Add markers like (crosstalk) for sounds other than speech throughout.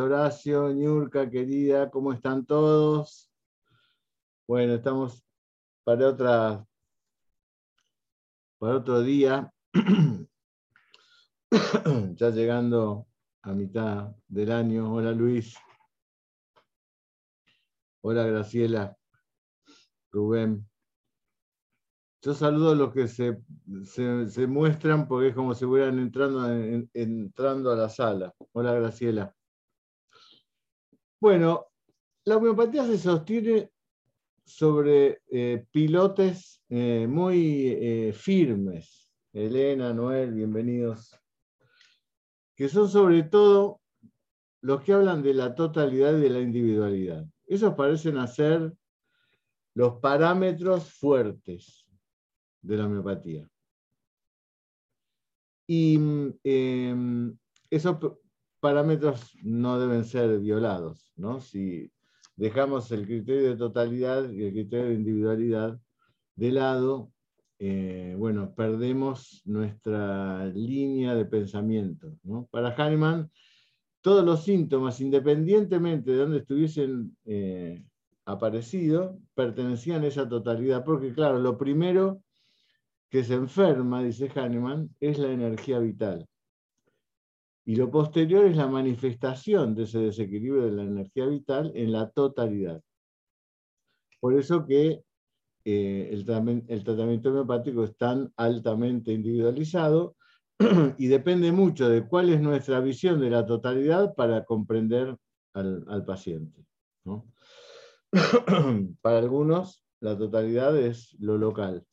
Horacio, Ñurka, querida, ¿cómo están todos? Bueno, estamos para otra para otro día, (clears throat) ya llegando a mitad del año. Hola Luis. Hola Graciela. Rubén. Yo saludo a los que se, muestran porque es como si hubieran entrando, entrando a la sala. Hola, Graciela. Bueno, la homeopatía se sostiene sobre eh, pilotes eh, muy eh, firmes. Elena, Noel, bienvenidos. Que son sobre todo los que hablan de la totalidad y de la individualidad. Esos parecen ser los parámetros fuertes de la homeopatía. Y em, esos parámetros no deben ser violados, ¿no? Si dejamos el criterio de totalidad y el criterio de individualidad de lado, eh, bueno, perdemos nuestra línea de pensamiento. Para Hahnemann, todos los síntomas, independientemente de dónde estuviesen eh, aparecido, pertenecían a esa totalidad, porque claro, lo primero que se enferma, dice Hahnemann, es la energía vital. Y lo posterior es la manifestación de ese desequilibrio de la energía vital en la totalidad. Por eso que eh, el, tratamiento homeopático es tan altamente individualizado (clears throat) y depende mucho de cuál es nuestra visión de la totalidad para comprender al, paciente. (clears throat) para algunos, la totalidad es lo local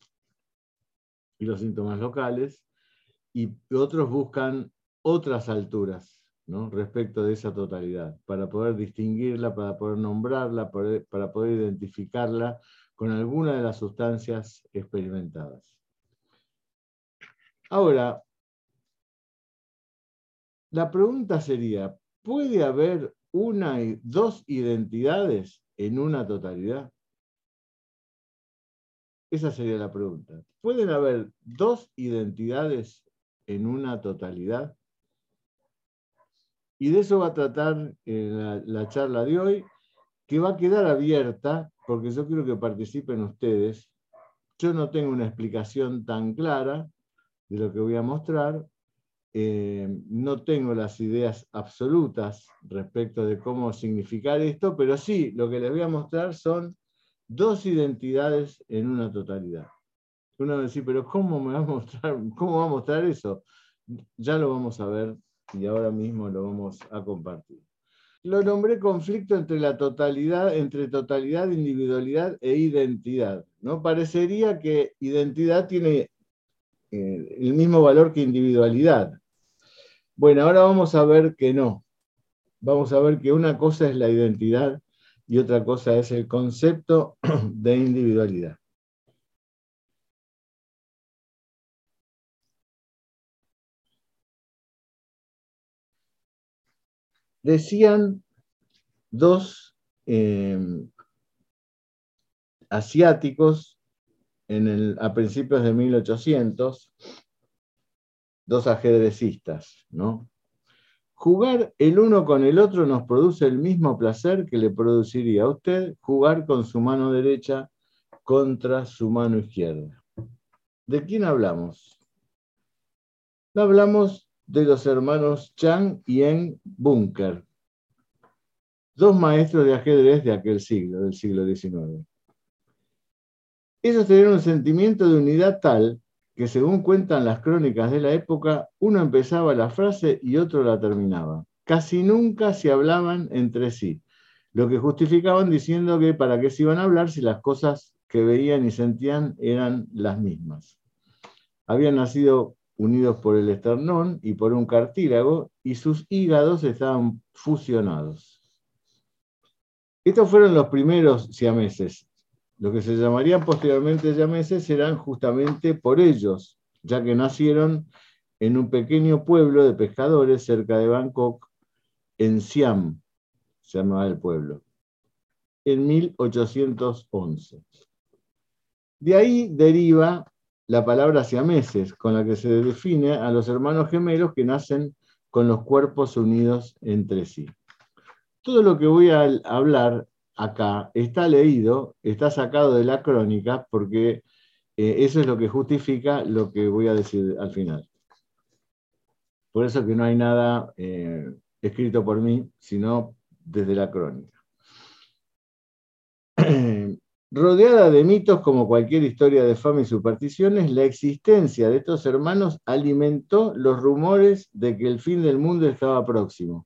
y los síntomas locales, y otros buscan otras alturas respecto de esa totalidad, para poder distinguirla, para poder nombrarla, para poder identificarla con alguna de las sustancias experimentadas. Ahora, la pregunta sería, ¿puede haber una y dos identidades en una totalidad? Esa sería la pregunta. ¿Pueden haber dos identidades en una totalidad? Y de eso va a tratar eh, la, charla de hoy, que va a quedar abierta, porque yo quiero que participen ustedes. Yo no tengo una explicación tan clara de lo que voy a mostrar. Eh, no tengo las ideas absolutas respecto de cómo significar esto, pero sí, lo que les voy a mostrar son dos identidades en una totalidad. Uno va a decir, pero ¿cómo me va a mostrar, cómo va a mostrar eso? Ya lo vamos a ver y ahora mismo lo vamos a compartir. Lo nombré conflicto entre la totalidad, entre totalidad, individualidad e identidad. ¿no? Parecería que identidad tiene eh, el mismo valor que individualidad. Bueno, ahora vamos a ver que no. Vamos a ver que una cosa es la identidad y otra cosa es el concepto (clears throat) de individualidad. Decían dos em, asiáticos a principios de 1800, dos ajedrecistas, ¿no? Jugar el uno con el otro nos produce el mismo placer que le produciría a usted jugar con su mano derecha contra su mano izquierda. ¿De quién hablamos? Hablamos de los hermanos Chang y En Bunker, dos maestros de ajedrez de aquel siglo, del siglo XIX. Ellos tenían un sentimiento de unidad tal que según cuentan las crónicas de la época, uno empezaba la frase y otro la terminaba. Casi nunca se hablaban entre sí, lo que justificaban diciendo que para qué se iban a hablar si las cosas que veían y sentían eran las mismas. Habían nacido unidos por el esternón y por un cartílago y sus hígados estaban fusionados. Estos fueron los primeros siameses, lo que se llamarían posteriormente llameses serán justamente por ellos, ya que nacieron en un pequeño pueblo de pescadores cerca de Bangkok, en Siam, se llamaba el pueblo, en 1811. De ahí deriva la palabra siameses, con la que se define a los hermanos gemelos que nacen con los cuerpos unidos entre sí. Todo lo que voy a hablar acá está leído, está sacado de la crónica, porque eh, eso es lo que justifica lo que voy a decir al final. Por eso que no hay nada eh, escrito por mí, sino desde la crónica. (clears throat) Rodeada de mitos como cualquier historia de fama y supersticiones, la existencia de estos hermanos alimentó los rumores de que el fin del mundo estaba próximo.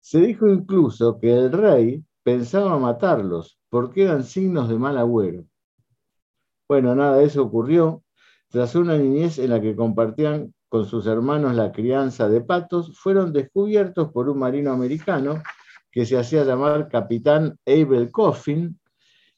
Se dijo incluso que el rey pensaba matarlos porque eran signos de mal agüero. Bueno, nada de eso ocurrió. Tras una niñez en la que compartían con sus hermanos la crianza de patos, fueron descubiertos por un marino americano que se hacía llamar capitán Abel Coffin,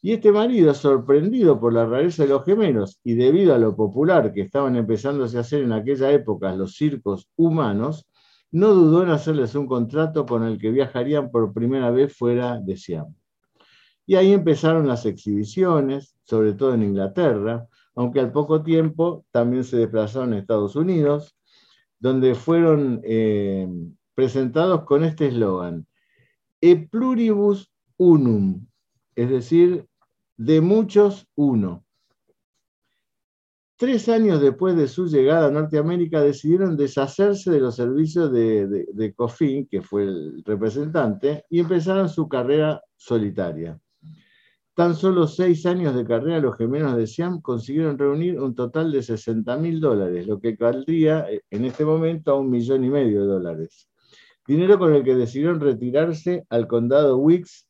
y este marido, sorprendido por la rareza de los gemelos y debido a lo popular que estaban empezándose a hacer en aquella época los circos humanos, no dudó en hacerles un contrato con el que viajarían por primera vez fuera de Siam. Y ahí empezaron las exhibiciones, sobre todo en Inglaterra, aunque al poco tiempo también se desplazaron a Estados Unidos, donde fueron eh, presentados con este eslogan, E pluribus unum, es decir, de muchos uno. Tres años después de su llegada a Norteamérica decidieron deshacerse de los servicios de, de, que fue el representante, y empezaron su carrera solitaria. Tan solo seis años de carrera, los gemelos de Siam consiguieron reunir un total de 60 mil dólares, lo que caldría eh, en este momento a un millón y medio de dólares. Dinero con el que decidieron retirarse al condado Wicks,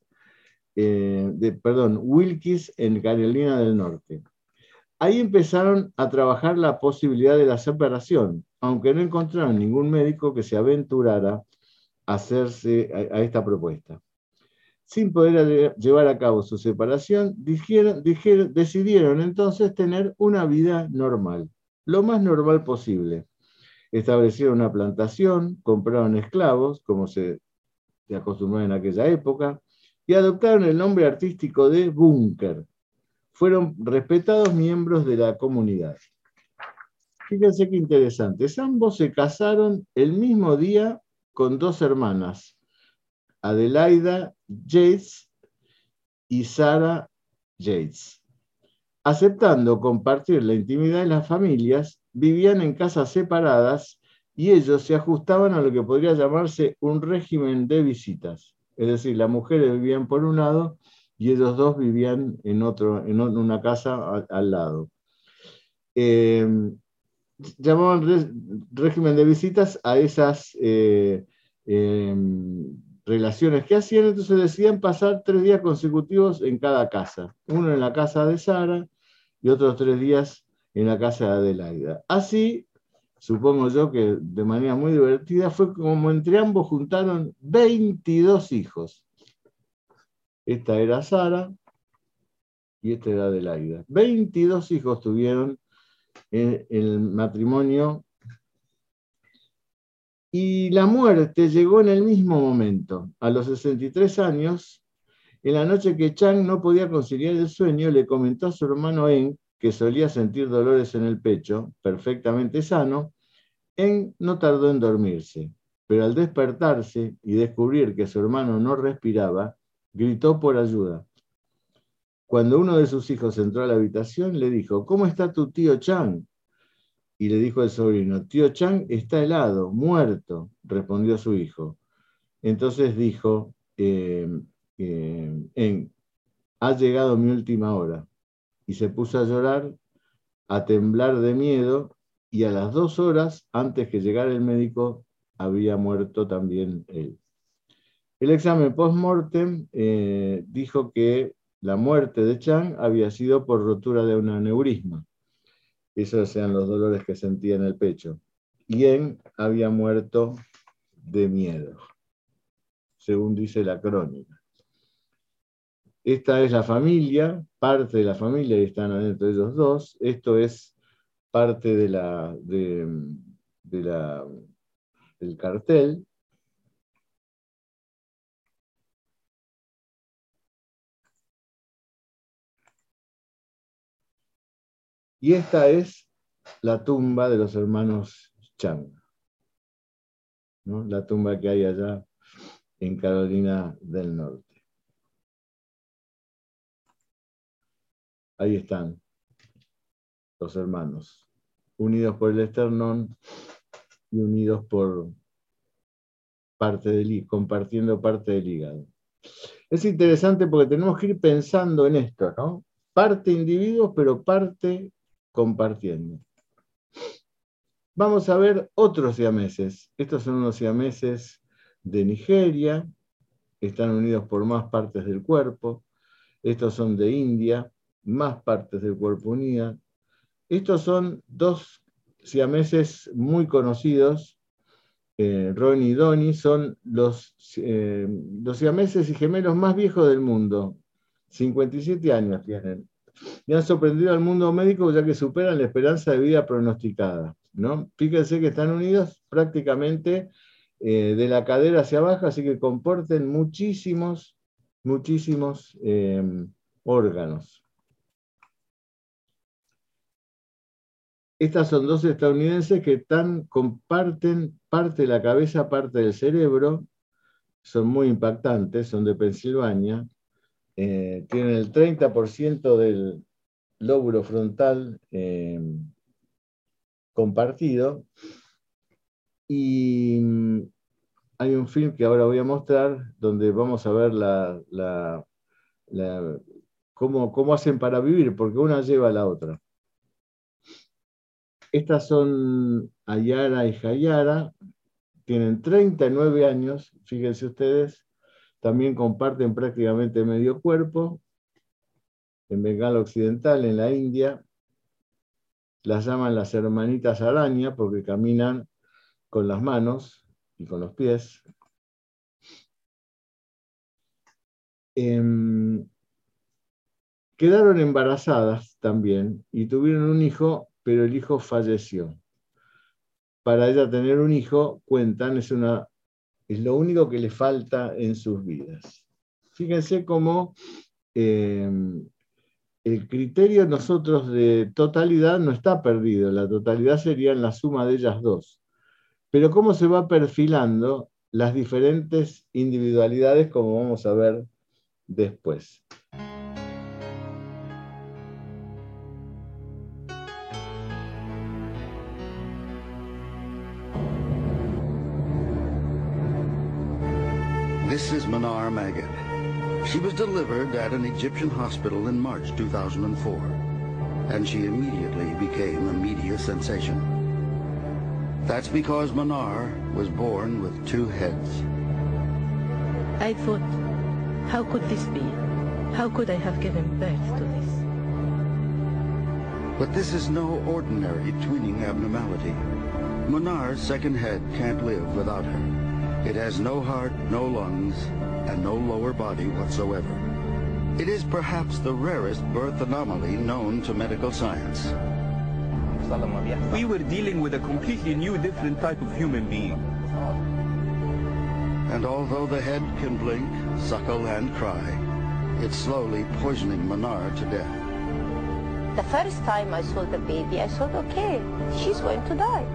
eh, de, perdón, Wilkes en Carolina del Norte. Ahí empezaron a trabajar la posibilidad de la separación, aunque no encontraron ningún médico que se aventurara a hacerse a, esta propuesta. Sin poder llevar a cabo su separación, decidieron entonces tener una vida normal, lo más normal posible. Establecieron una plantación, compraron esclavos, como se, se acostumbraba en aquella época, y adoptaron el nombre artístico de Bunker, fueron respetados miembros de la comunidad. Fíjense qué interesante. Ambos se casaron el mismo día con dos hermanas, Adelaida Yates y Sara Yates. Aceptando compartir la intimidad de las familias, vivían en casas separadas y ellos se ajustaban a lo que podría llamarse un régimen de visitas. Es decir, las mujeres vivían por un lado y ellos dos vivían en, otro, en una casa al, lado. Eh, llamaban régimen de visitas a esas eh, em, relaciones que hacían, entonces decían pasar tres días consecutivos en cada casa, uno en la casa de Sara y otros tres días en la casa de Adelaida. Así, supongo yo que de manera muy divertida, fue como entre ambos juntaron 22 hijos. Esta era Sara y esta era Adelaida. 22 hijos tuvieron en el matrimonio y la muerte llegó en el mismo momento. A los 63 años, en la noche que Chang no podía conciliar el sueño, le comentó a su hermano En, que solía sentir dolores en el pecho, perfectamente sano, En no tardó en dormirse, pero al despertarse y descubrir que su hermano no respiraba, gritó por ayuda. Cuando uno de sus hijos entró a la habitación, le dijo, ¿cómo está tu tío Chang? Y le dijo el sobrino, tío Chang está helado, muerto, respondió su hijo. Entonces dijo, eh, eh, ha llegado mi última hora. Y se puso a llorar, a temblar de miedo, y a las dos horas, antes que llegara el médico, había muerto también él. El examen post-mortem eh, dijo que la muerte de Chang había sido por rotura de un aneurisma. Esos eran los dolores que sentía en el pecho. Y en había muerto de miedo, según dice la crónica. Esta es la familia, parte de la familia, y están adentro de ellos dos. Esto es parte de la, de la, del cartel. Y esta es la tumba de los hermanos Chang. La tumba que hay allá en Carolina del Norte. Ahí están los hermanos, unidos por el esternón y unidos por parte del compartiendo parte del hígado. Es interesante porque tenemos que ir pensando en esto, ¿no? Parte individuos, pero parte compartiendo. Vamos a ver otros siameses. Estos son unos siameses de Nigeria, están unidos por más partes del cuerpo. Estos son de India, más partes del cuerpo unidas. Estos son dos siameses muy conocidos, eh, Ronnie y Donnie, son los, eh, los siameses y gemelos más viejos del mundo. 57 años tienen. Y han sorprendido al mundo médico ya que superan la esperanza de vida pronosticada. ¿no? Fíjense que están unidos prácticamente eh, de la cadera hacia abajo, así que comporten muchísimos, muchísimos órganos. Estas son dos estadounidenses que comparten parte de la cabeza, parte del cerebro, son muy impactantes, son de Pensilvania, eh, tienen el 30% del lóbulo frontal eh, compartido y mm, hay un film que ahora voy a mostrar donde vamos a ver cómo hacen para vivir, porque una lleva a la otra. Estas son Ayara y Jayara, tienen 39 años, fíjense ustedes, también comparten prácticamente medio cuerpo, en Bengala Occidental, en la India, las llaman las hermanitas araña porque caminan con las manos y con los pies. Em, quedaron embarazadas también y tuvieron un hijo pero el hijo falleció. Para ella tener un hijo, cuentan, es, una, es lo único que le falta en sus vidas. Fíjense cómo em, el criterio nosotros de totalidad no está perdido, la totalidad sería en la suma de ellas dos. Pero cómo se va perfilando las diferentes individualidades, como vamos a ver después. She was delivered at an Egyptian hospital in March 2004, and she immediately became a media sensation. That's because Manar was born with two heads. I thought, how could this be? How could I have given birth to this? But this is no ordinary twinning abnormality. Manar's second head can't live without her. It has no heart, no lungs, and no lower body whatsoever. It is perhaps the rarest birth anomaly known to medical science. We were dealing with a completely new, different type of human being. And although the head can blink, suckle, and cry, it's slowly poisoning Manar to death. The first time I saw the baby, I thought, okay, she's going to die.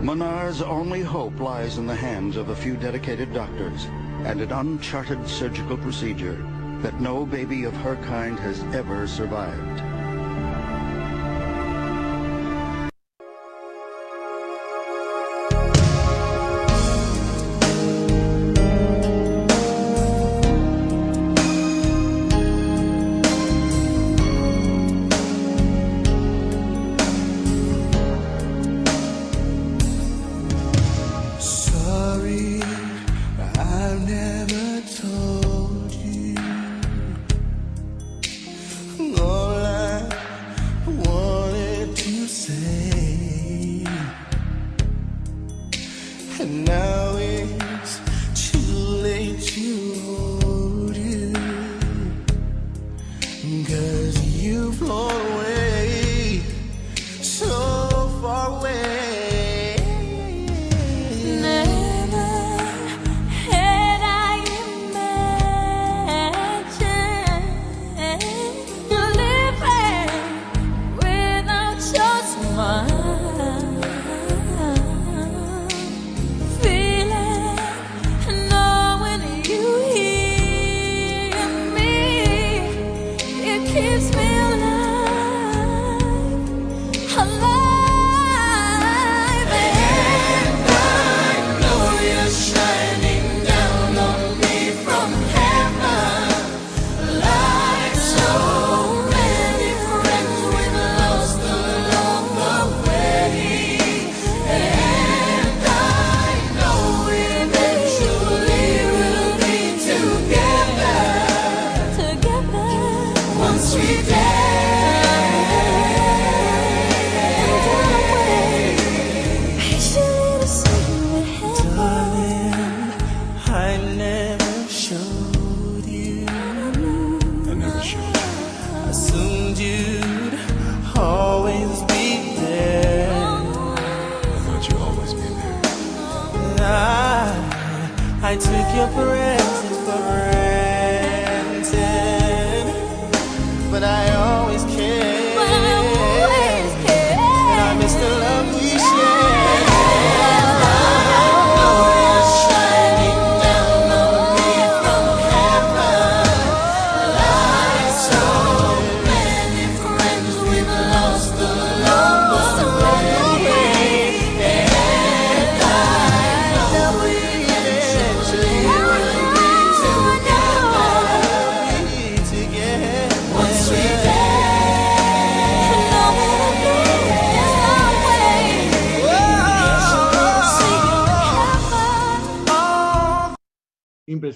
Manar's only hope lies in the hands of a few dedicated doctors and an uncharted surgical procedure that no baby of her kind has ever survived.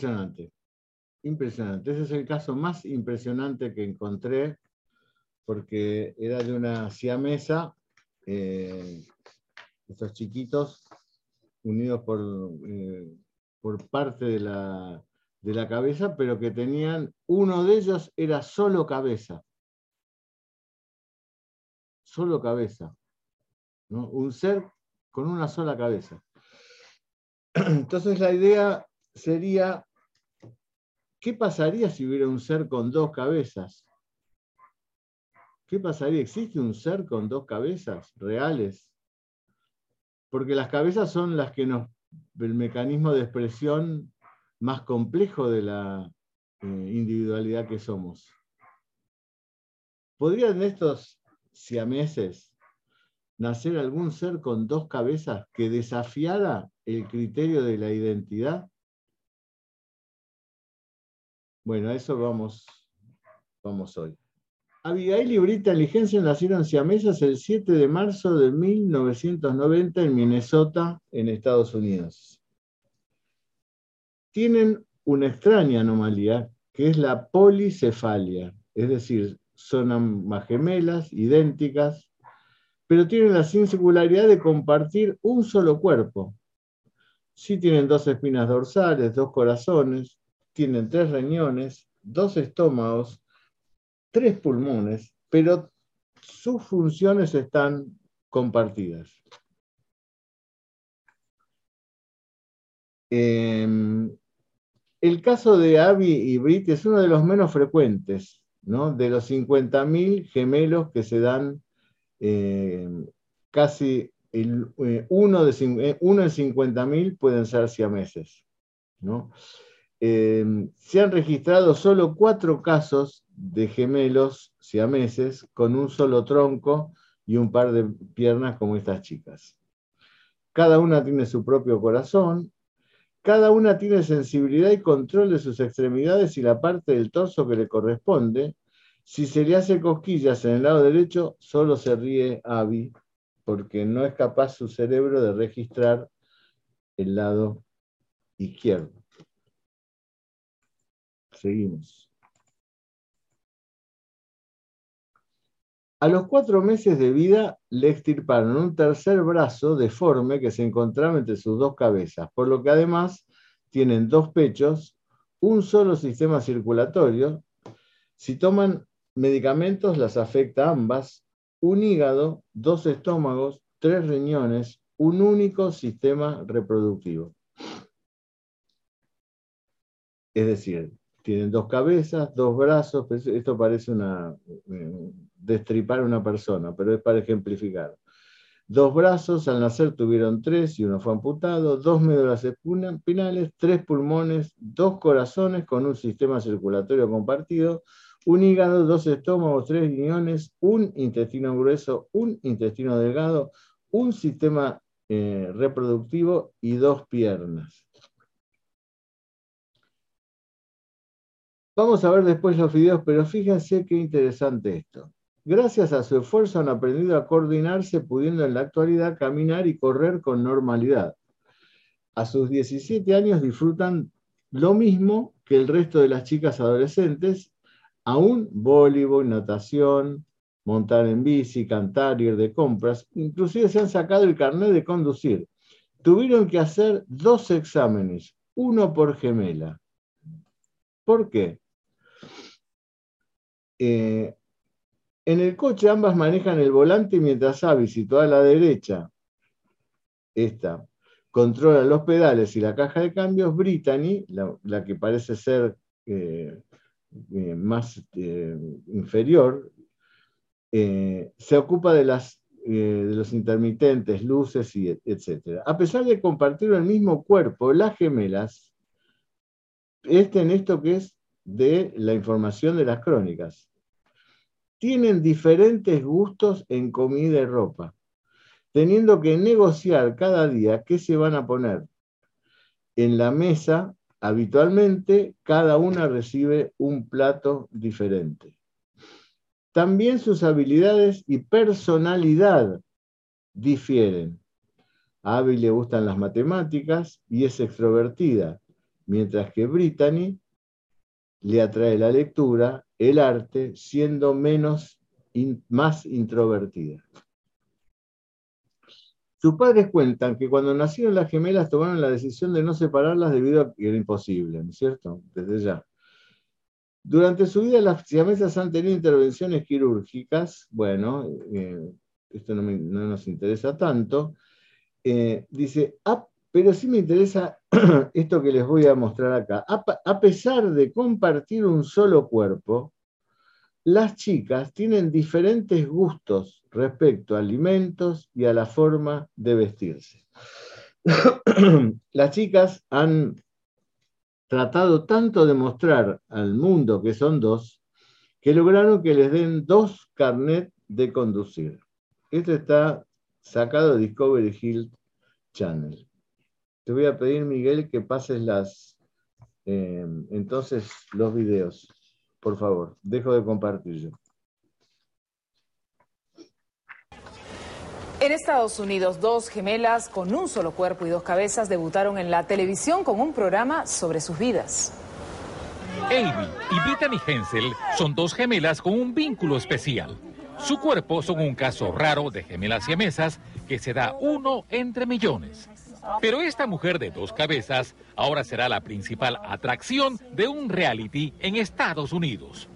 Impresionante. Impresionante. Ese es el caso más impresionante que encontré, porque era de una siamesa, eh, estos chiquitos unidos por, eh, por parte de la, de la cabeza, pero que tenían, uno de ellos era solo cabeza. Solo cabeza. Un ser con una sola cabeza. (clears throat) Entonces la idea sería, ¿qué pasaría si hubiera un ser con dos cabezas? ¿Qué pasaría? ¿Existe un ser con dos cabezas reales? Porque las cabezas son las que nos, el mecanismo de expresión más complejo de la eh, individualidad que somos. ¿Podrían estos siameses nacer algún ser con dos cabezas que desafiara el criterio de la identidad? Bueno, a eso vamos, vamos hoy. Abigail y Brita Ligencia nacieron siamesas el 7 de marzo de 1990 en Minnesota, en Estados Unidos. Tienen una extraña anomalía, que es la policefalia, es decir, son ambas gemelas, idénticas, pero tienen la singularidad de compartir un solo cuerpo. Sí tienen dos espinas dorsales, dos corazones, tienen tres riñones, dos estómagos, tres pulmones, pero sus funciones están compartidas. Eh, el caso de Abby y Brit es uno de los menos frecuentes, ¿no? de los 50.000 gemelos que se dan eh, casi eh, uno, de, eh, uno en 50.000 pueden ser siameses. ¿no? Eh, se han registrado solo cuatro casos de gemelos siameses con un solo tronco y un par de piernas como estas chicas. Cada una tiene su propio corazón, cada una tiene sensibilidad y control de sus extremidades y la parte del torso que le corresponde. Si se le hace cosquillas en el lado derecho, solo se ríe Abby, porque no es capaz su cerebro de registrar el lado izquierdo. Seguimos. A los cuatro meses de vida le extirparon un tercer brazo deforme que se encontraba entre sus dos cabezas, por lo que además tienen dos pechos, un solo sistema circulatorio. Si toman medicamentos, las afecta ambas, un hígado, dos estómagos, tres riñones, un único sistema reproductivo. Es decir, tienen dos cabezas, dos brazos, esto parece una, destripar a una persona, pero es para ejemplificar. Dos brazos, al nacer tuvieron tres y uno fue amputado, dos médulas espinales, tres pulmones, dos corazones con un sistema circulatorio compartido, un hígado, dos estómagos, tres riñones, un intestino grueso, un intestino delgado, un sistema eh, reproductivo y dos piernas. Vamos a ver después los videos, pero fíjense qué interesante esto. Gracias a su esfuerzo han aprendido a coordinarse, pudiendo en la actualidad caminar y correr con normalidad. A sus 17 años disfrutan lo mismo que el resto de las chicas adolescentes, aún voleibol, natación, montar en bici, cantar, ir de compras, inclusive se han sacado el carnet de conducir. Tuvieron que hacer dos exámenes, uno por gemela. ¿Por qué? Eh, en el coche ambas manejan el volante mientras Abby, situada a la derecha, esta, controla los pedales y la caja de cambios, Brittany, la, que parece ser eh, eh, más inferior, se ocupa de, las, los intermitentes, luces, y et- etc. A pesar de compartir el mismo cuerpo, las gemelas, este en esto que es de la información de las crónicas, tienen diferentes gustos en comida y ropa, teniendo que negociar cada día qué se van a poner en la mesa. Habitualmente, cada una recibe un plato diferente. También sus habilidades y personalidad difieren. A Abby le gustan las matemáticas y es extrovertida, mientras que Brittany le atrae la lectura, el arte, siendo menos, más introvertida. Sus padres cuentan que cuando nacieron las gemelas tomaron la decisión de no separarlas debido a que era imposible, ¿no es cierto? Desde ya. Durante su vida las siamesas han tenido intervenciones quirúrgicas, bueno, eh, esto no, nos interesa tanto. Eh, dice, "Ah, pero sí me interesa (clears throat) esto que les voy a mostrar acá. A, pesar de compartir un solo cuerpo, las chicas tienen diferentes gustos respecto a alimentos y a la forma de vestirse. (clears throat) las chicas han tratado tanto de mostrar al mundo que son dos, que lograron que les den dos carnet de conducir. Esto está sacado de Discovery Hill Channel. Te voy a pedir, Miguel, que pases las, eh, entonces los videos. Por favor, dejo de compartir yo. En Estados Unidos, dos gemelas con un solo cuerpo y dos cabezas debutaron en la televisión con un programa sobre sus vidas. Amy y Brittany Hensel son dos gemelas con un vínculo especial. Su cuerpo son un caso raro de gemelas siamesas que se da uno entre millones. Pero esta mujer de dos cabezas ahora será la principal atracción de un reality en Estados Unidos.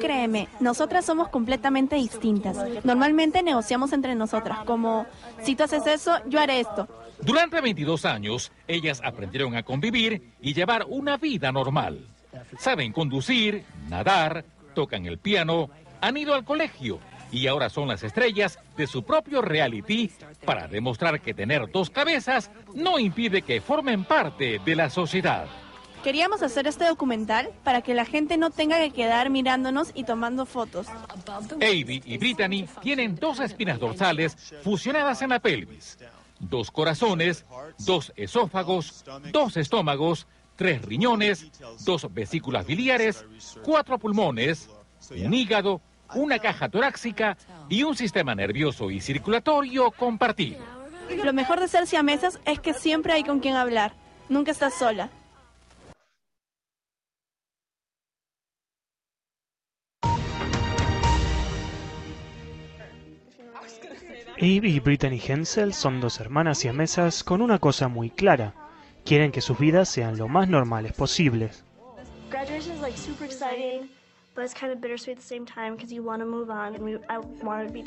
Créeme, nosotras somos completamente distintas. Normalmente negociamos entre nosotras, como si tú haces eso, yo haré esto. Durante 22 años, ellas aprendieron a convivir y llevar una vida normal. Saben conducir, nadar, tocan el piano, han ido al colegio y ahora son las estrellas de su propio reality para demostrar que tener dos cabezas no impide que formen parte de la sociedad. Queríamos hacer este documental para que la gente no tenga que quedar mirándonos y tomando fotos. Avi y Brittany tienen dos espinas dorsales fusionadas en la pelvis, dos corazones, dos esófagos, dos estómagos, tres riñones, dos vesículas biliares, cuatro pulmones, un hígado, una caja torácica y un sistema nervioso y circulatorio compartido. Lo mejor de ser siamesas es que siempre hay con quien hablar. Nunca estás sola. Eve y Brittany Hensel son dos hermanas siamesas con una cosa muy clara. Quieren que sus vidas sean lo más normales posibles. But it's kind of bittersweet at the same time because you want to move on, and we, I want to be.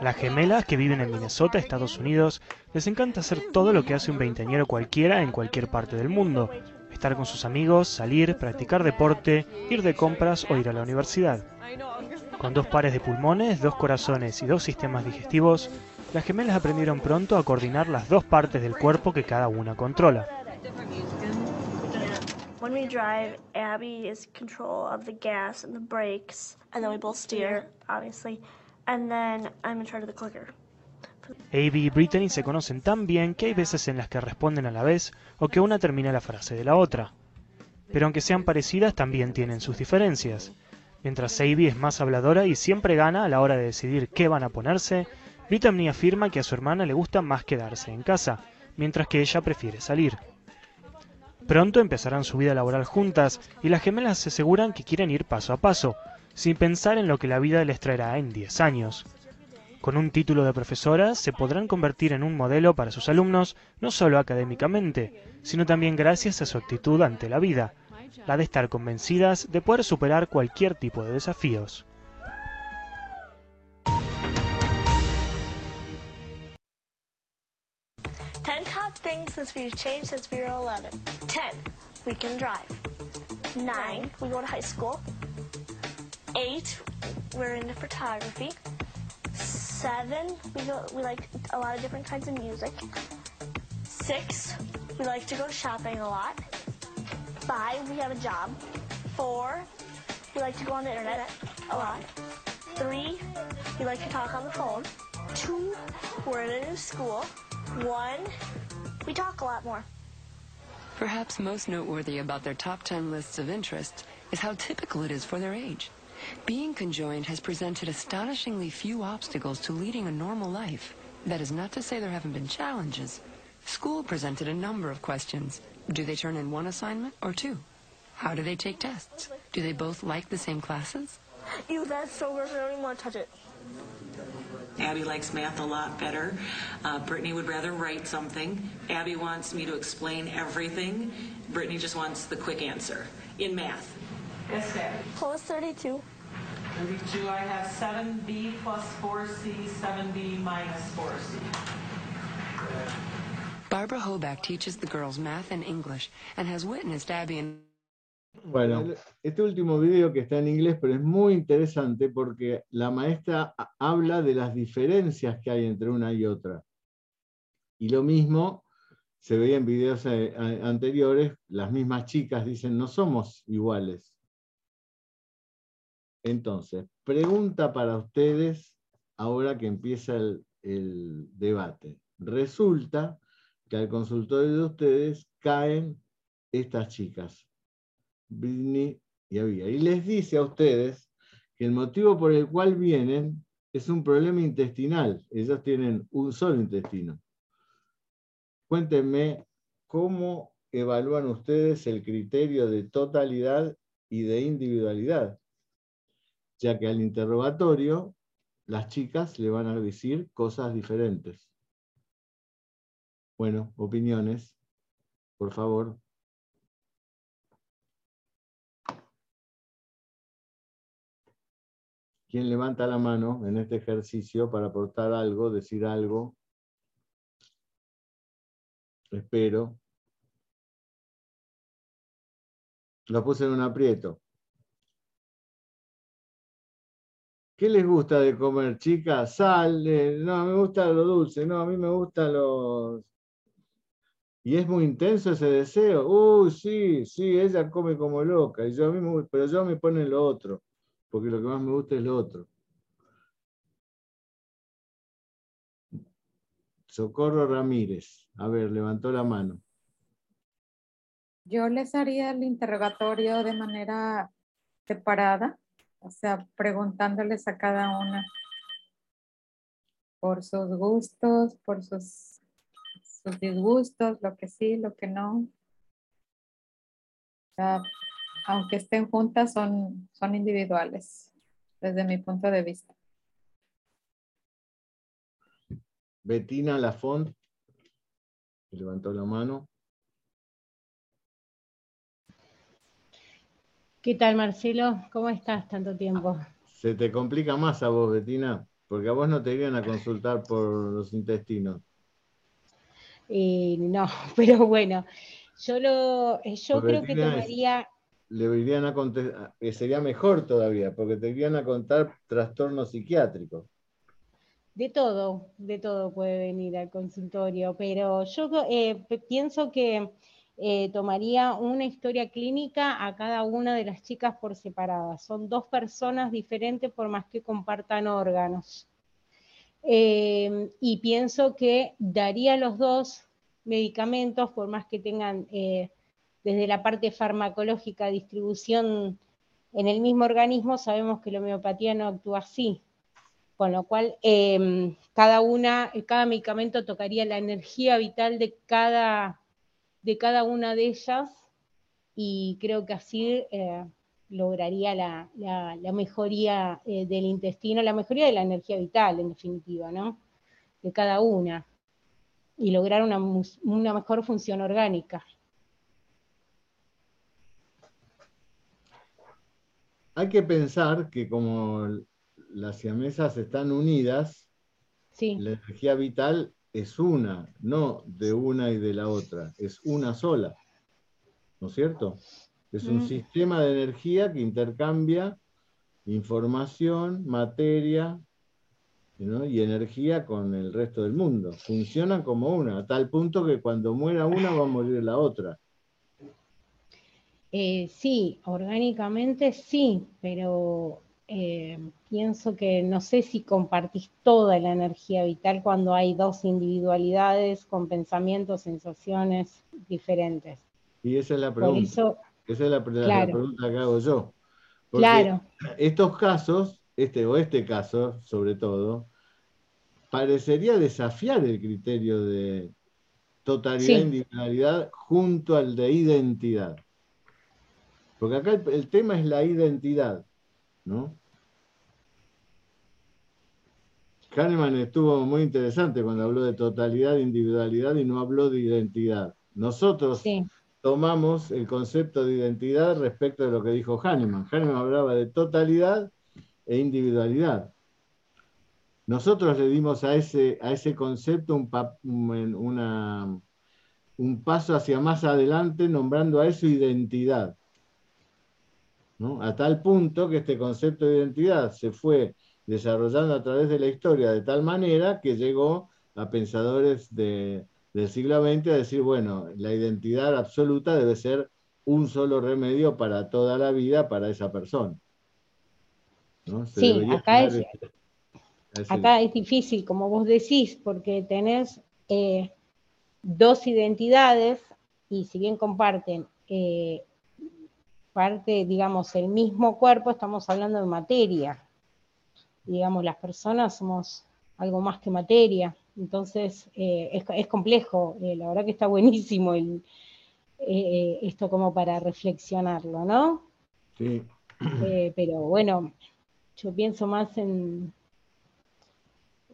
Las gemelas que viven en Minnesota, Estados Unidos, les encanta hacer todo lo que hace un veinteañero cualquiera en cualquier parte del mundo. Estar con sus amigos, salir, practicar deporte, ir de compras o ir a la universidad. Con dos pares de pulmones, dos corazones y dos sistemas digestivos, las gemelas aprendieron pronto a coordinar las dos partes del cuerpo que cada una controla. When we drive, Abby is control of the gas and the brakes, and then we both steer, obviously, and then I'm in charge of the clicker. Avi y Brittany se conocen tan bien que hay veces en las que responden a la vez o que una termina la frase de la otra. Pero aunque sean parecidas, también tienen sus diferencias. Mientras Avi es más habladora y siempre gana a la hora de decidir qué van a ponerse, Brittany afirma que a su hermana le gusta más quedarse en casa, mientras que ella prefiere salir. Pronto empezarán su vida laboral juntas y las gemelas se aseguran que quieren ir paso a paso, sin pensar en lo que la vida les traerá en 10 años. Con un título de profesora se podrán convertir en un modelo para sus alumnos, no solo académicamente, sino también gracias a su actitud ante la vida, la de estar convencidas de poder superar cualquier tipo de desafíos. Things since we've changed since we were 11. 10, we can drive. 9, we go to high school. 8, we're into photography. 7, we go we like a lot of different kinds of music. 6, we like to go shopping a lot. 5, we have a job. 4, we like to go on the internet a lot. 3, we like to talk on the phone. 2, we're in a new school. 1, we talk a lot more. Perhaps most noteworthy about their top 10 lists of interests is how typical it is for their age. Being conjoined has presented astonishingly few obstacles to leading a normal life. That is not to say there haven't been challenges. School presented a number of questions. Do they turn in one assignment or two? How do they take tests? Do they both like the same classes? Ew, that's so gross. I don't even want to touch it. Abby likes math a lot better. Uh, Brittany would rather write something. Abby wants me to explain everything. Brittany just wants the quick answer in math. Yes, Abby. Plus 32. 32, I have 7b plus 4c, 7b minus 4c. Barbara Hoback teaches the girls math and English and has witnessed Abby and Bueno, este último video que está en inglés, pero es muy interesante porque la maestra ha- habla de las diferencias que hay entre una y otra. Y lo mismo se veía en videos eh, anteriores, las mismas chicas dicen, no somos iguales. Entonces, pregunta para ustedes ahora que empieza el, el debate. Resulta que al consultorio de ustedes caen estas chicas. Y Abby. Y les dice a ustedes que el motivo por el cual vienen es un problema intestinal. Ellos tienen un solo intestino. Cuéntenme cómo evalúan ustedes el criterio de totalidad y de individualidad, ya que al interrogatorio las chicas le van a decir cosas diferentes. Bueno, opiniones, por favor. ¿Quién levanta la mano en este ejercicio para aportar algo, decir algo? Espero. Lo puse en un aprieto. ¿Qué les gusta de comer, chicas? Sal, no, me gusta lo dulce, no, a mí me gusta los... Y es muy intenso ese deseo. Uy, sí, sí, ella come como loca, y yo me, pero yo me pone lo otro, porque lo que más me gusta es lo otro. Socorro Ramírez. A ver, levantó la mano. Yo les haría el interrogatorio de manera separada, o sea, preguntándoles a cada una por sus gustos, por sus, disgustos, lo que sí, lo que no. O aunque estén juntas, son, son individuales, desde mi punto de vista. Betina Lafont. Levantó la mano. ¿Qué tal, Marcelo? ¿Cómo estás tanto tiempo? Se te complica más a vos, Betina, porque a vos no te irían a consultar por los intestinos. Eh, no, (laughs) pero bueno, yo lo, eh, yo Porque creo que es- tomaría, Le irían a contestar, sería mejor todavía, porque te irían a contar trastornos psiquiátricos. de todo, de todo puede venir al consultorio, pero yo eh, pienso que eh, tomaría una historia clínica a cada una de las chicas por separada. Son dos personas diferentes por más que compartan órganos. Eh, y pienso que daría los dos medicamentos, por más que tengan desde la parte farmacológica distribución en el mismo organismo, sabemos que la homeopatía no actúa así. Con lo cual, eh, cada una, cada medicamento tocaría la energía vital de cada, de cada una de ellas y creo que así eh, lograría la, la- mejoría eh, del intestino, la mejoría de la energía vital, en definitiva, ¿no? De cada una y lograr una, una mejor función orgánica. Hay que pensar que como las siamesas están unidas, Sí. la energía vital es una, no de una y de la otra, es una sola. ¿No es cierto? Es un Mm. sistema de energía que intercambia información, materia ¿no? y energía con el resto del mundo. Funcionan como una, a tal punto que cuando muera una va a morir la otra. Eh, sí, orgánicamente sí, pero eh, pienso que no sé si compartís toda la energía vital cuando hay dos individualidades con pensamientos, sensaciones diferentes. Y esa es la pregunta. eso, esa es la, pre- la Claro. pregunta que hago yo. Porque claro, estos casos, este o este caso sobre todo, parecería desafiar el criterio de totalidad Sí. e individualidad junto al de identidad. Porque acá el, el tema es la identidad, ¿no? Kahneman estuvo muy interesante cuando habló de totalidad e individualidad y no habló de identidad. Nosotros sí, tomamos el concepto de identidad respecto de lo que dijo Hahnemann. Hahnemann hablaba de totalidad e individualidad. Nosotros le dimos a ese, a ese concepto un, pa- un- una- un paso hacia más adelante nombrando a eso identidad. ¿No? A tal punto que este concepto de identidad se fue desarrollando a través de la historia de tal manera que llegó a pensadores de- del siglo XX a decir, bueno, la identidad absoluta debe ser un solo remedio para toda la vida para esa persona. ¿no? Se Sí, acá es- a ese- acá es difícil, como vos decís, porque tenés eh, dos identidades y si bien comparten eh, parte, digamos, el mismo cuerpo, estamos hablando de materia. Digamos, las personas somos algo más que materia. Entonces, eh, es, es complejo. eh, la verdad que está (laughs) buenísimo el, eh, esto como para reflexionarlo, ¿no? Sí. Pero bueno, yo pienso más en,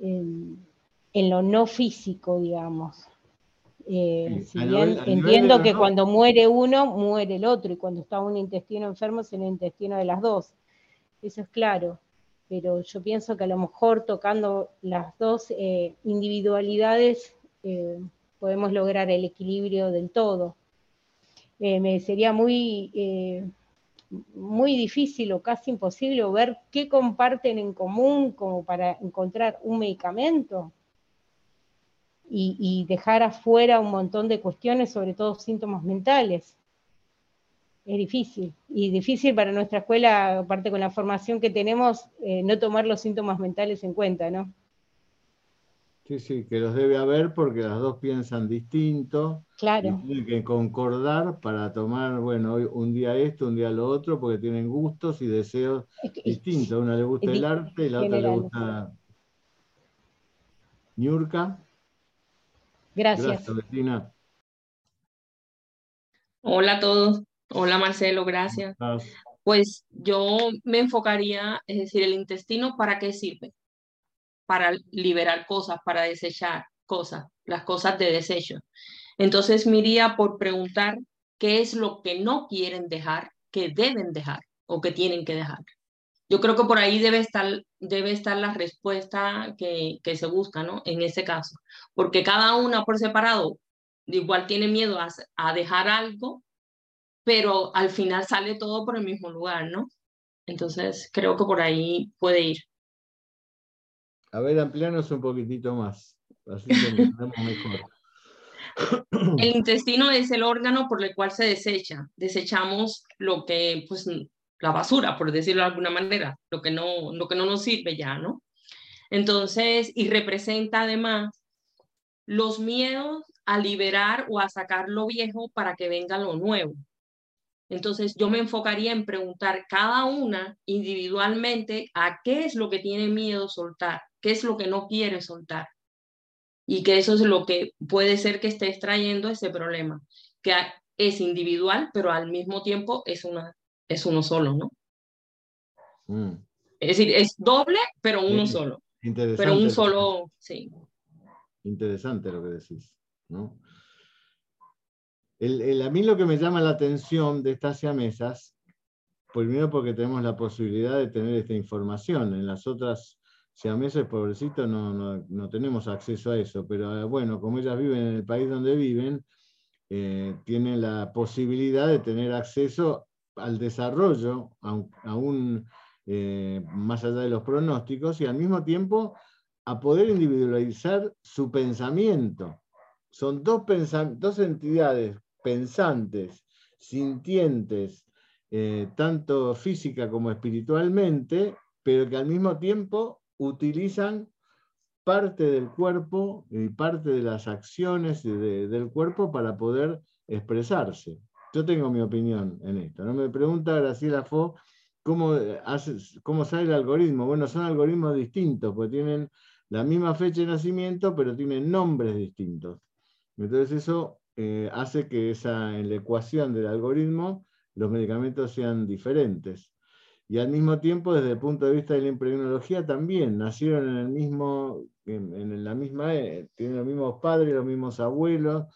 en, en lo no físico, digamos. Eh, Sí, si bien nivel- entiendo que no- cuando muere uno, muere el otro, y cuando está un intestino enfermo es el intestino de las dos. Eso es claro. Pero yo pienso que a lo mejor tocando las dos eh, individualidades eh, podemos lograr el equilibrio del todo. Me sería muy, muy difícil o casi imposible ver qué comparten en común como para encontrar un medicamento y, y dejar afuera un montón de cuestiones, sobre todo síntomas mentales. Es difícil. Y difícil para nuestra escuela, aparte con la formación que tenemos, eh, no tomar los síntomas mentales en cuenta, ¿no? Sí, sí, que los debe haber porque las dos piensan distinto. Claro. Y tienen que concordar para tomar, bueno, hoy un día esto, un día lo otro, porque tienen gustos y deseos distintos. A una le gusta el arte y la otra le gusta Niurka. Gracias. Bettina. Hola a todos. Hola Marcelo, gracias. Pues yo me enfocaría, es decir, el intestino, ¿para qué sirve? Para liberar cosas, para desechar cosas, las cosas de desecho. Entonces me iría por preguntar qué es lo que no quieren dejar, que deben dejar o que tienen que dejar. Yo creo que por ahí debe estar, debe estar la respuesta que, que se busca, ¿no? En ese caso. Porque cada una por separado igual tiene miedo a, a dejar algo, pero al final sale todo por el mismo lugar, ¿no? Entonces creo que por ahí puede ir. A ver, amplianos un poquitito más. Así entendemos mejor. El intestino es el órgano por el cual se desecha. Desechamos lo que, pues, la basura, por decirlo de alguna manera, lo que no, lo que no nos sirve ya, ¿no? Entonces, y representa además los miedos a liberar o a sacar lo viejo para que venga lo nuevo. Entonces, yo me enfocaría en preguntar cada una individualmente a qué es lo que tiene miedo soltar, qué es lo que no quiere soltar. Y que eso es lo que puede ser que esté extrayendo ese problema, que es individual, pero al mismo tiempo es, una, es uno solo, ¿no? Mm, Es decir, es doble, pero uno Sí, solo. Interesante. Pero un lo- solo, sí. Interesante lo que decís. ¿no? El- el- a mí lo que me llama la atención de estas siamesas, primero porque tenemos la posibilidad de tener esta información. En las otras siameses, pobrecitos, no, no, no tenemos acceso a eso, pero eh, bueno, como ellas viven en el país donde viven, eh, tienen la posibilidad de tener acceso al desarrollo, aún eh, más allá de los pronósticos, y al mismo tiempo a poder individualizar su pensamiento. Son dos, dos entidades pensantes, sintientes, eh, tanto física como espiritualmente, pero que al mismo tiempo utilizan parte del cuerpo y parte de las acciones de- del cuerpo para poder expresarse. Yo tengo mi opinión en esto. ¿no? Me pregunta Graciela Fo cómo, cómo sale el algoritmo. Bueno, son algoritmos distintos, porque tienen la misma fecha de nacimiento, pero tienen nombres distintos. Entonces eso eh, hace que en la ecuación del algoritmo los medicamentos sean diferentes. Y al mismo tiempo, desde el punto de vista de la impregnología, también nacieron en el mismo, en la misma, eh, tienen los mismos padres, los mismos abuelos,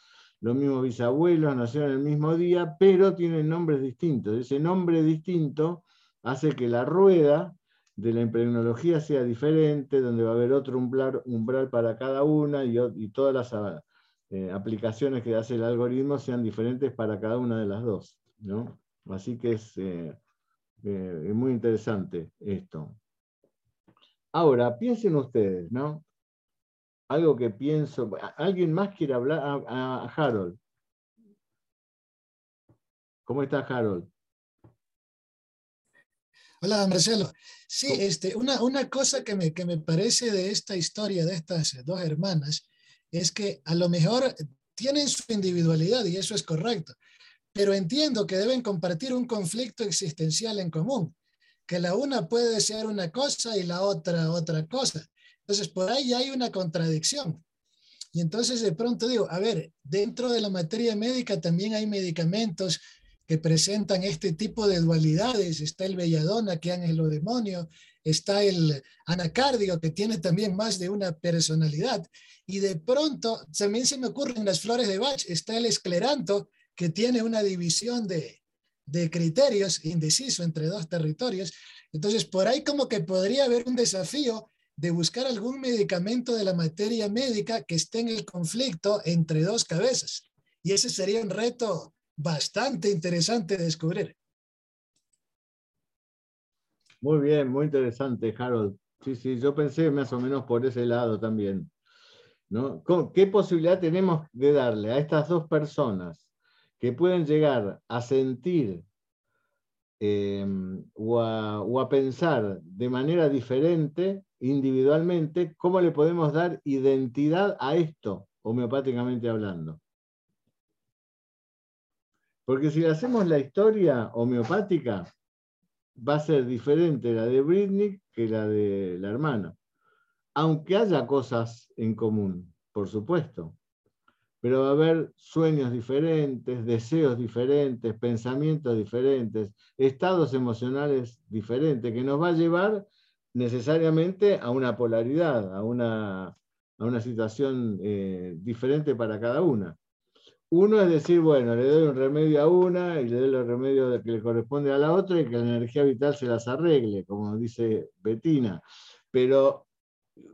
los mismos bisabuelos, nacieron el mismo día, pero tienen nombres distintos. Ese nombre distinto hace que la rueda de la impregnología sea diferente, donde va a haber otro umbral, umbral para cada una y, todas las eh, aplicaciones que hace el algoritmo sean diferentes para cada una de las dos. ¿no? Así que es, eh, eh, es muy interesante esto. Ahora, piensen ustedes, ¿no? Algo que pienso. ¿Alguien más quiere hablar? A, Harold. ¿Cómo está Harold? Hola, Marcelo. Sí, este, una, una cosa que me, que me parece de esta historia de estas dos hermanas es que a lo mejor tienen su individualidad y eso es correcto, pero entiendo que deben compartir un conflicto existencial en común, que la una puede desear una cosa y la otra otra cosa. Entonces, por ahí hay una contradicción. Y entonces de pronto digo, a ver, dentro de la materia médica también hay medicamentos que presentan este tipo de dualidades. Está el belladona, que es el demonio, está el anacardio, que tiene también más de una personalidad. Y de pronto, también se me ocurren las flores de Bach, está el escleranto, que tiene una división de, de criterios indeciso entre dos territorios. Entonces, por ahí como que podría haber un desafío de buscar algún medicamento de la materia médica que esté en el conflicto entre dos cabezas. Y ese sería un reto bastante interesante de descubrir. Muy bien, muy interesante, Harold. Sí, sí, yo pensé más o menos por ese lado también. ¿no? ¿Cómo- ¿Qué posibilidad tenemos de darle a estas dos personas que pueden llegar a sentir eh, o, a, o a pensar de manera diferente, individualmente, cómo le podemos dar identidad a esto, homeopáticamente hablando? Porque si hacemos la historia homeopática, va a ser diferente la de Britney que la de la hermana. Aunque haya cosas en común, por supuesto. Pero va a haber sueños diferentes, deseos diferentes, pensamientos diferentes, estados emocionales diferentes, que nos va a llevar necesariamente a una polaridad, a una, a una situación eh, diferente para cada una. Uno es decir, bueno, le doy un remedio a una y le doy el remedio que le corresponde a la otra y que la energía vital se las arregle, como dice Betina. Pero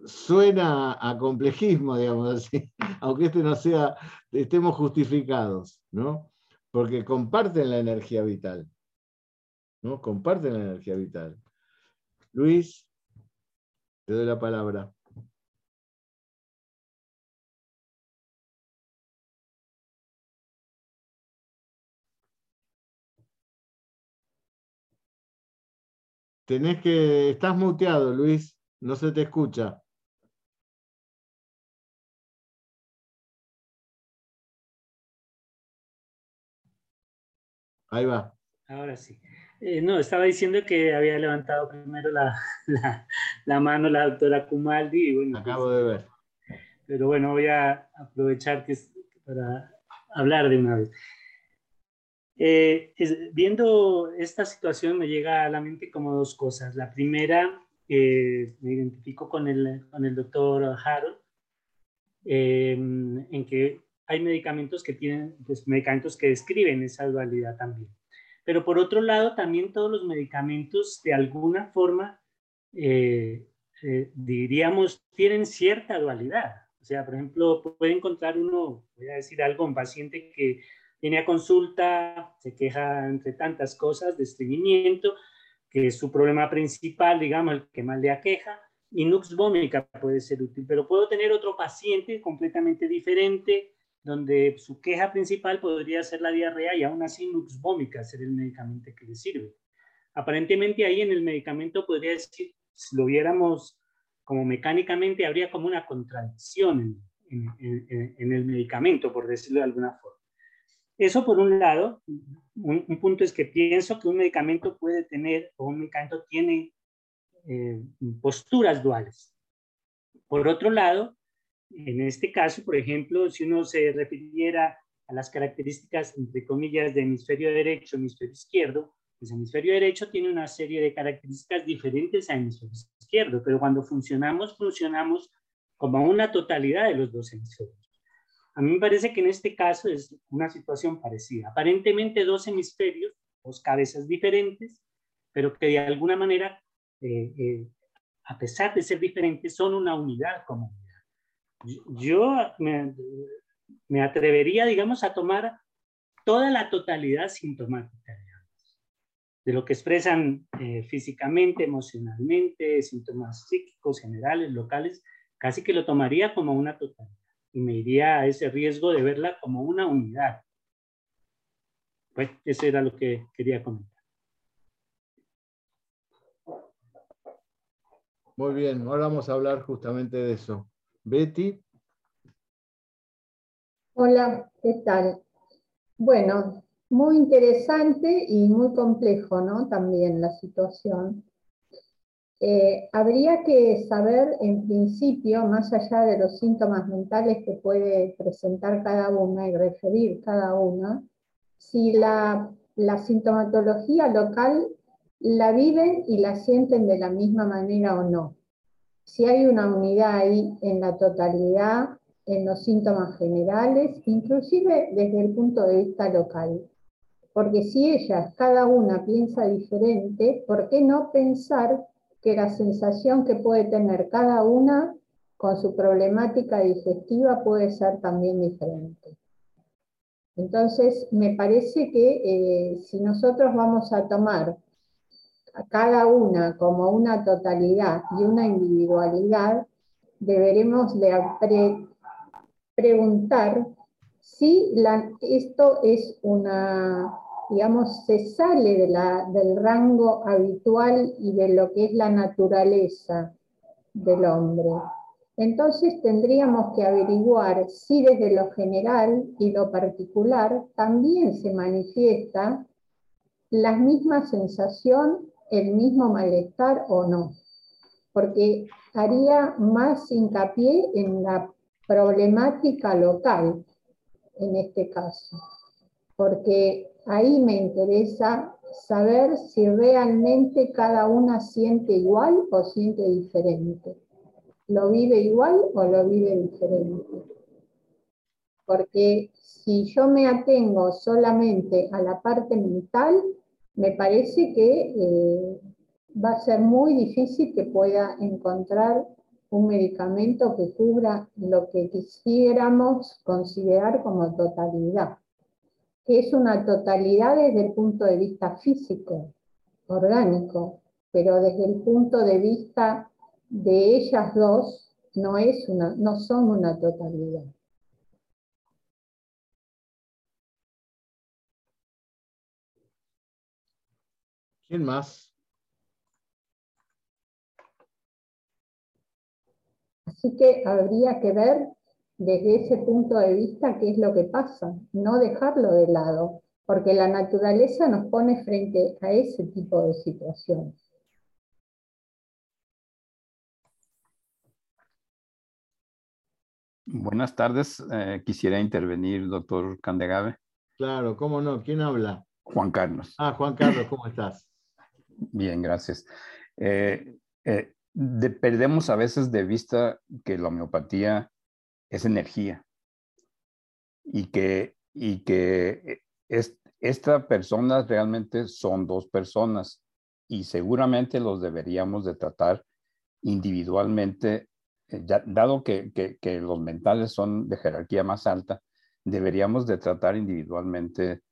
suena a complejismo, digamos así, (laughs) aunque este no sea, estemos justificados, ¿no? Porque comparten la energía vital, ¿no? Comparten la energía vital. Luis, te doy la palabra. Tenés que, estás muteado, Luis, no se te escucha. Ahí va. Ahora sí. Eh, no, estaba diciendo que había levantado primero la, (laughs) la, la mano la doctora Kumaldi. Y bueno, Acabo de ver. Pero bueno, voy a aprovechar que es para hablar de una vez. Eh, es- viendo esta situación me llega a la mente como dos cosas. La primera, eh, me identifico con el, con el doctor Harold, eh, en que hay medicamentos que tienen, pues medicamentos que describen esa dualidad también. Pero por otro lado, también todos los medicamentos de alguna forma eh, eh, diríamos, tienen cierta dualidad. O sea, por ejemplo, puede encontrar uno, voy a decir algo, un paciente que viene a consulta, se queja entre tantas cosas de estreñimiento, que es su problema principal, digamos, el que más le aqueja, y nux puede ser útil, pero puedo tener otro paciente completamente diferente, donde su queja principal podría ser la diarrea y aún así nux vomica ser el medicamento que le sirve. Aparentemente ahí en el medicamento podría decir, si lo viéramos como mecánicamente, habría como una contradicción en, en- en- en el medicamento, por decirlo de alguna forma. Eso por un lado, un, un punto es que pienso que un medicamento puede tener, o un medicamento tiene eh, posturas duales. Por otro lado, en este caso, por ejemplo, si uno se refiriera a las características, entre comillas, de hemisferio derecho, hemisferio izquierdo, pues hemisferio derecho tiene una serie de características diferentes a hemisferio izquierdo, pero cuando funcionamos, funcionamos como una totalidad de los dos hemisferios. A mí me parece que en este caso es una situación parecida. Aparentemente dos hemisferios, dos cabezas diferentes, pero que de alguna manera, eh, eh, a pesar de ser diferentes, son una unidad como unidad. Yo- me, me atrevería, digamos, a tomar toda la totalidad sintomática, digamos, de lo que expresan eh, físicamente, emocionalmente, síntomas psíquicos, generales, locales, casi que lo tomaría como una totalidad y me iría a ese riesgo de verla como una unidad. Pues eso era lo que quería comentar. Muy bien, ahora vamos a hablar justamente de eso. Betty, Hola, ¿qué tal? Bueno, muy interesante y muy complejo, ¿no? También la situación. Eh, habría que saber, en principio, más allá de los síntomas mentales que puede presentar cada una y referir cada una, si la, la sintomatología local la viven y la sienten de la misma manera o no. Si hay una unidad ahí en la totalidad, en los síntomas generales, inclusive desde el punto de vista local. Porque si ellas, cada una piensa diferente, ¿por qué no pensar que la sensación que puede tener cada una con su problemática digestiva puede ser también diferente? Entonces, me parece que eh, si nosotros vamos a tomar a cada una como una totalidad y una individualidad, deberemos preguntar si esto es una, digamos, se sale del rango habitual y de lo que es la naturaleza del hombre. Entonces tendríamos que averiguar si desde lo general y lo particular también se manifiesta la misma sensación, el mismo malestar o no. Porque haría más hincapié en la problemática local, en este caso. Porque ahí me interesa saber si realmente cada una siente igual o siente diferente. ¿Lo vive igual o lo vive diferente? Porque si yo me atengo solamente a la parte mental, me parece que eh, va a ser muy difícil que pueda encontrar un medicamento que cubra lo que quisiéramos considerar como totalidad, que es una totalidad desde el punto de vista físico, orgánico, pero desde el punto de vista de ellas dos no, es una, no son una totalidad. ¿quién más? Así que habría que ver desde ese punto de vista qué es lo que pasa, no dejarlo de lado, porque la naturaleza nos pone frente a ese tipo de situaciones. Buenas tardes. eh, quisiera intervenir, doctor Candegave. Claro, ¿cómo no? ¿Quién habla? Juan Carlos. Ah, Juan Carlos, ¿cómo estás? Bien, gracias. Eh, eh, de- perdemos a veces de vista que la homeopatía es energía y que, y que es, estas personas realmente son dos personas y seguramente los deberíamos de tratar individualmente, eh, dado que, que- que los mentales son de jerarquía más alta, deberíamos de tratar individualmente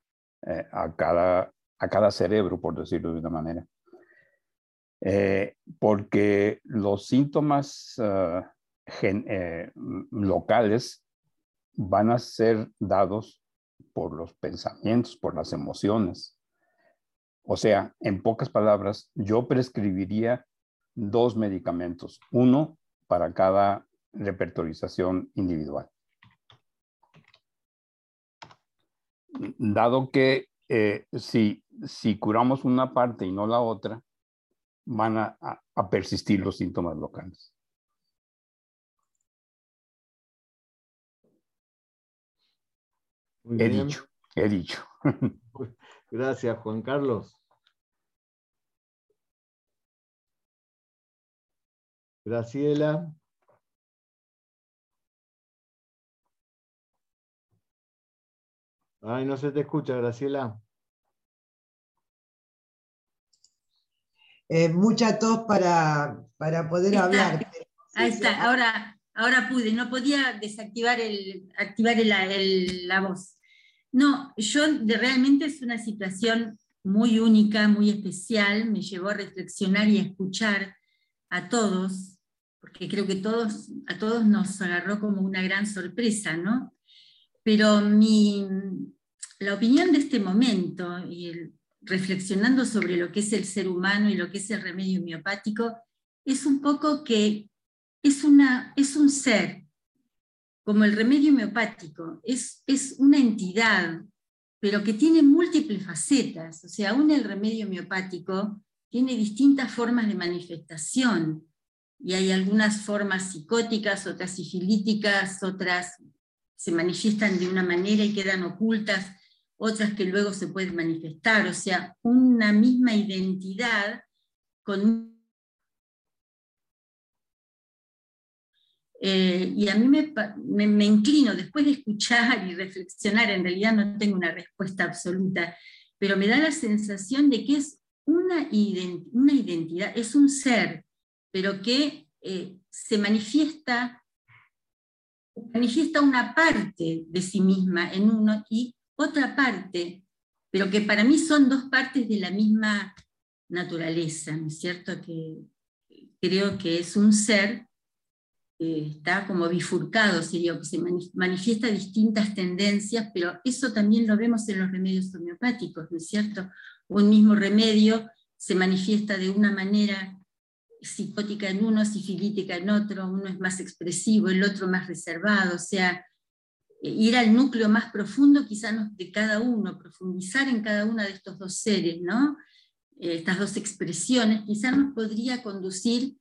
eh, a, cada, a cada cerebro, por decirlo de una manera. Eh, porque los síntomas ah, gen- eh, locales van a ser dados por los pensamientos, por las emociones. O sea, en pocas palabras, yo prescribiría dos medicamentos, uno para cada repertorización individual. Dado que eh, si, si curamos una parte y no la otra, van a- a persistir los síntomas locales. Muy He bien. dicho, he dicho. (laughs) Gracias, Juan Carlos. Graciela. Ay, no se te escucha, Graciela. Eh, mucha tos para, para poder hablar. (laughs) Ahí está, ahora, ahora pude, no podía desactivar el, activar el- la voz. No, yo de, realmente es una situación muy única, muy especial, me llevó a reflexionar y a escuchar a todos, porque creo que todos, a todos nos agarró como una gran sorpresa, ¿no? Pero mi, la opinión de este momento, y el- reflexionando sobre lo que es el ser humano y lo que es el remedio homeopático, es un poco que es, una, es un ser, como el remedio homeopático, es, es una entidad, pero que tiene múltiples facetas. O sea, aún el remedio homeopático tiene distintas formas de manifestación, y hay algunas formas psicóticas, otras sifilíticas, otras se manifiestan de una manera y quedan ocultas, otras que luego se pueden manifestar. O sea, una misma identidad con Eh, y a mí me, me- inclino, después de escuchar y reflexionar, en realidad no tengo una respuesta absoluta, pero me da la sensación de que es una, una identidad, es un ser, pero que eh, se manifiesta, manifiesta una parte de sí misma en uno y otra parte, pero que para mí son dos partes de la misma naturaleza, ¿no es cierto? Que creo que es un ser está como bifurcado, sería que se mani- manifiesta distintas tendencias, pero eso también lo vemos en los remedios homeopáticos, ¿no es cierto? Un mismo remedio se manifiesta de una manera psicótica en uno, sifilítica en otro, uno es más expresivo, el otro más reservado, o sea, ir al núcleo más profundo quizás de cada uno, profundizar en cada uno de estos dos seres, ¿no? Eh, estas dos expresiones, quizás nos podría conducir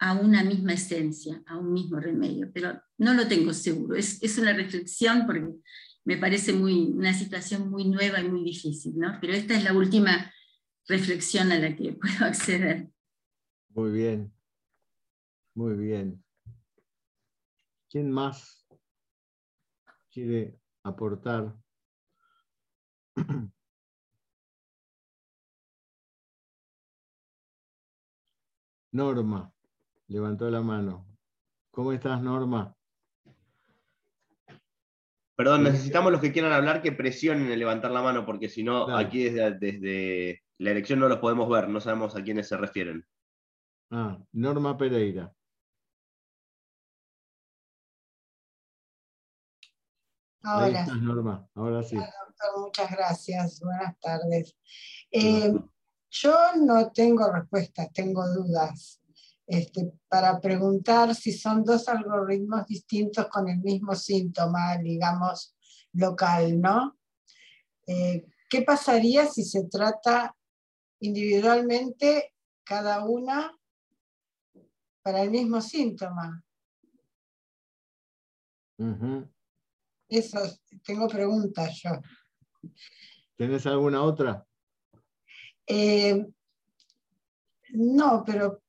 a una misma esencia, a un mismo remedio, pero no lo tengo seguro. Es, es una reflexión porque me parece muy, una situación muy nueva y muy difícil, ¿no? Pero esta es la última reflexión a la que (laughs) puedo acceder. Muy bien. Muy bien. ¿Quién más quiere aportar? (clears throat) Norma, levantó la mano. ¿Cómo estás, Norma? Perdón, necesitamos los que quieran hablar que presionen en levantar la mano, porque si no, aquí desde, desde la elección no los podemos ver, no sabemos a quiénes se refieren. Ah, Norma Pereira. Ahí Ahora, estás, Norma. Ahora sí. doctor, muchas gracias. Buenas tardes. Eh, yo no tengo respuestas, tengo dudas. Este, para preguntar si son dos algoritmos distintos con el mismo síntoma, digamos, local, ¿no? Eh, ¿Qué pasaría si se trata individualmente cada una para el mismo síntoma? Eso, tengo preguntas yo. ¿Tenés alguna otra? Eh, no, pero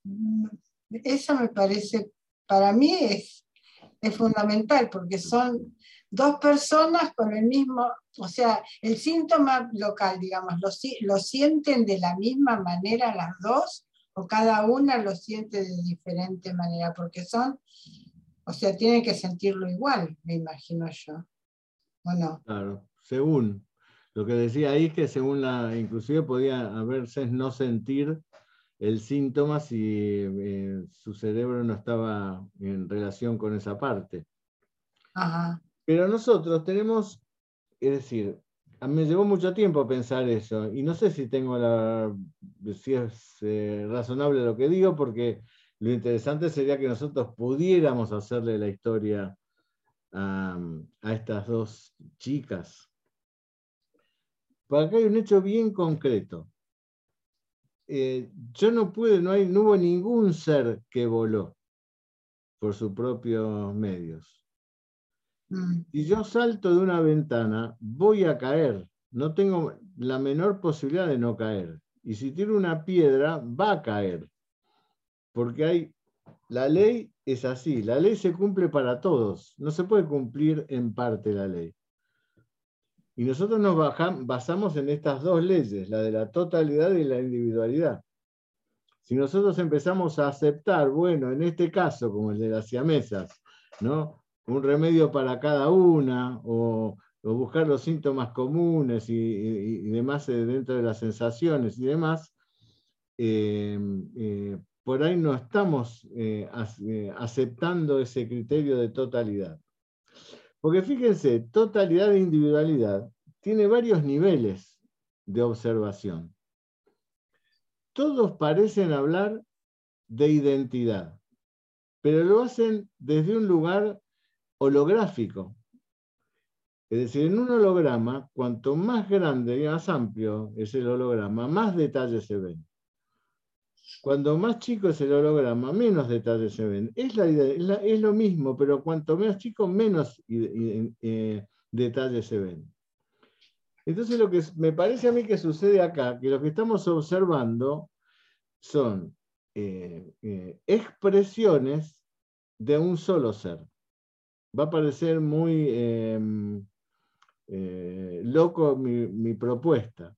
eso me parece, para mí es, es fundamental porque son dos personas con el mismo, o sea, el síntoma local, digamos, ¿lo, lo sienten de la misma manera las dos o cada una lo siente de diferente manera, porque son, o sea, tienen que sentirlo igual, me imagino yo. ¿O no? Claro, según. Lo que decía ahí es que según la, inclusive podía haberse no sentir el síntoma si eh, su cerebro no estaba en relación con esa parte. Ajá. Pero nosotros tenemos, es decir, a mí me llevó mucho tiempo pensar eso, y no sé si tengo la, si es eh, razonable lo que digo, porque lo interesante sería que nosotros pudiéramos hacerle la historia a, a estas dos chicas. Por acá hay un hecho bien concreto. Eh, yo no pude, no, hay, no hubo ningún ser que voló por sus propios medios. Si yo salto de una ventana, voy a caer. No tengo la menor posibilidad de no caer. Y si tiro una piedra, va a caer. Porque hay, la ley es así, la ley se cumple para todos. No se puede cumplir en parte la ley. Y nosotros nos basamos en estas dos leyes, la de la totalidad y la individualidad. Si nosotros empezamos a aceptar, bueno, en este caso, como el de las siamesas, ¿no? un remedio para cada una, o, buscar los síntomas comunes y, demás eh, dentro de las sensaciones y demás, eh, eh, por ahí no estamos eh, aceptando ese criterio de totalidad. Porque fíjense, totalidad e individualidad tiene varios niveles de observación. Todos parecen hablar de identidad, pero lo hacen desde un lugar holográfico. Es decir, en un holograma, cuanto más grande y más amplio es el holograma, más detalles se ven. Cuando más chico es el holograma, menos detalles se ven. Es, la es es lo mismo, pero cuanto más chico, menos eh, detalles se ven. Entonces lo que me parece a mí que sucede acá, que lo que estamos observando son eh, eh, expresiones de un solo ser. Va a parecer muy em, loco mi propuesta.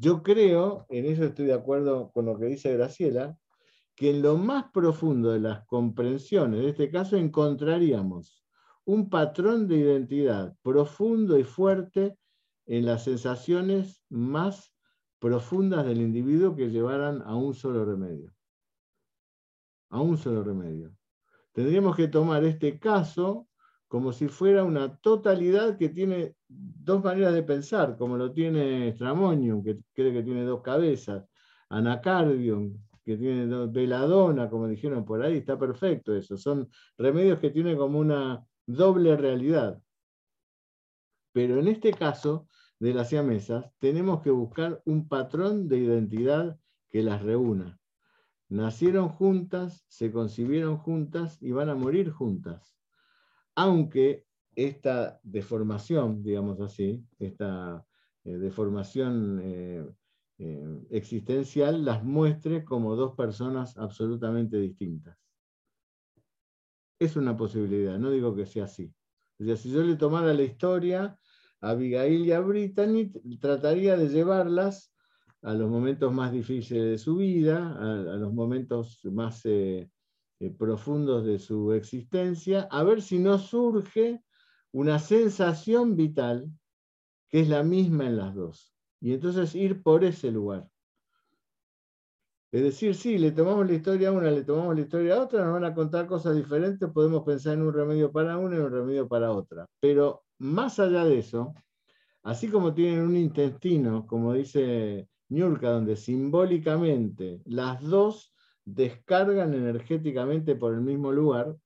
Yo creo, en eso estoy de acuerdo con lo que dice Graciela, que en lo más profundo de las comprensiones, en este caso, encontraríamos un patrón de identidad profundo y fuerte en las sensaciones más profundas del individuo que llevaran a un solo remedio. A un solo remedio. Tendríamos que tomar este caso como si fuera una totalidad que tiene dos maneras de pensar, como lo tiene Stramonium, que cree que tiene dos cabezas, Anacardium, que tiene dos, Veladona, como dijeron por ahí, está perfecto eso. Son remedios que tienen como una doble realidad. Pero en este caso de las siamesas, tenemos que buscar un patrón de identidad que las reúna. Nacieron juntas, se concibieron juntas y van a morir juntas. Aunque esta deformación, digamos así, esta eh, deformación eh, eh, existencial las muestre como dos personas absolutamente distintas. Es una posibilidad, no digo que sea así. O si yo le tomara la historia a Abigail y a Brittany, trataría de llevarlas a los momentos más difíciles de su vida, a, los momentos más eh, profundos de su existencia, a ver si no surge una sensación vital que es la misma en las dos. Y entonces ir por ese lugar. Es decir, sí, le tomamos la historia a una, le tomamos la historia a otra, nos van a contar cosas diferentes, podemos pensar en un remedio para una y un remedio para otra. Pero más allá de eso, así como tienen un intestino, como dice Niurka, donde simbólicamente las dos descargan energéticamente por el mismo lugar,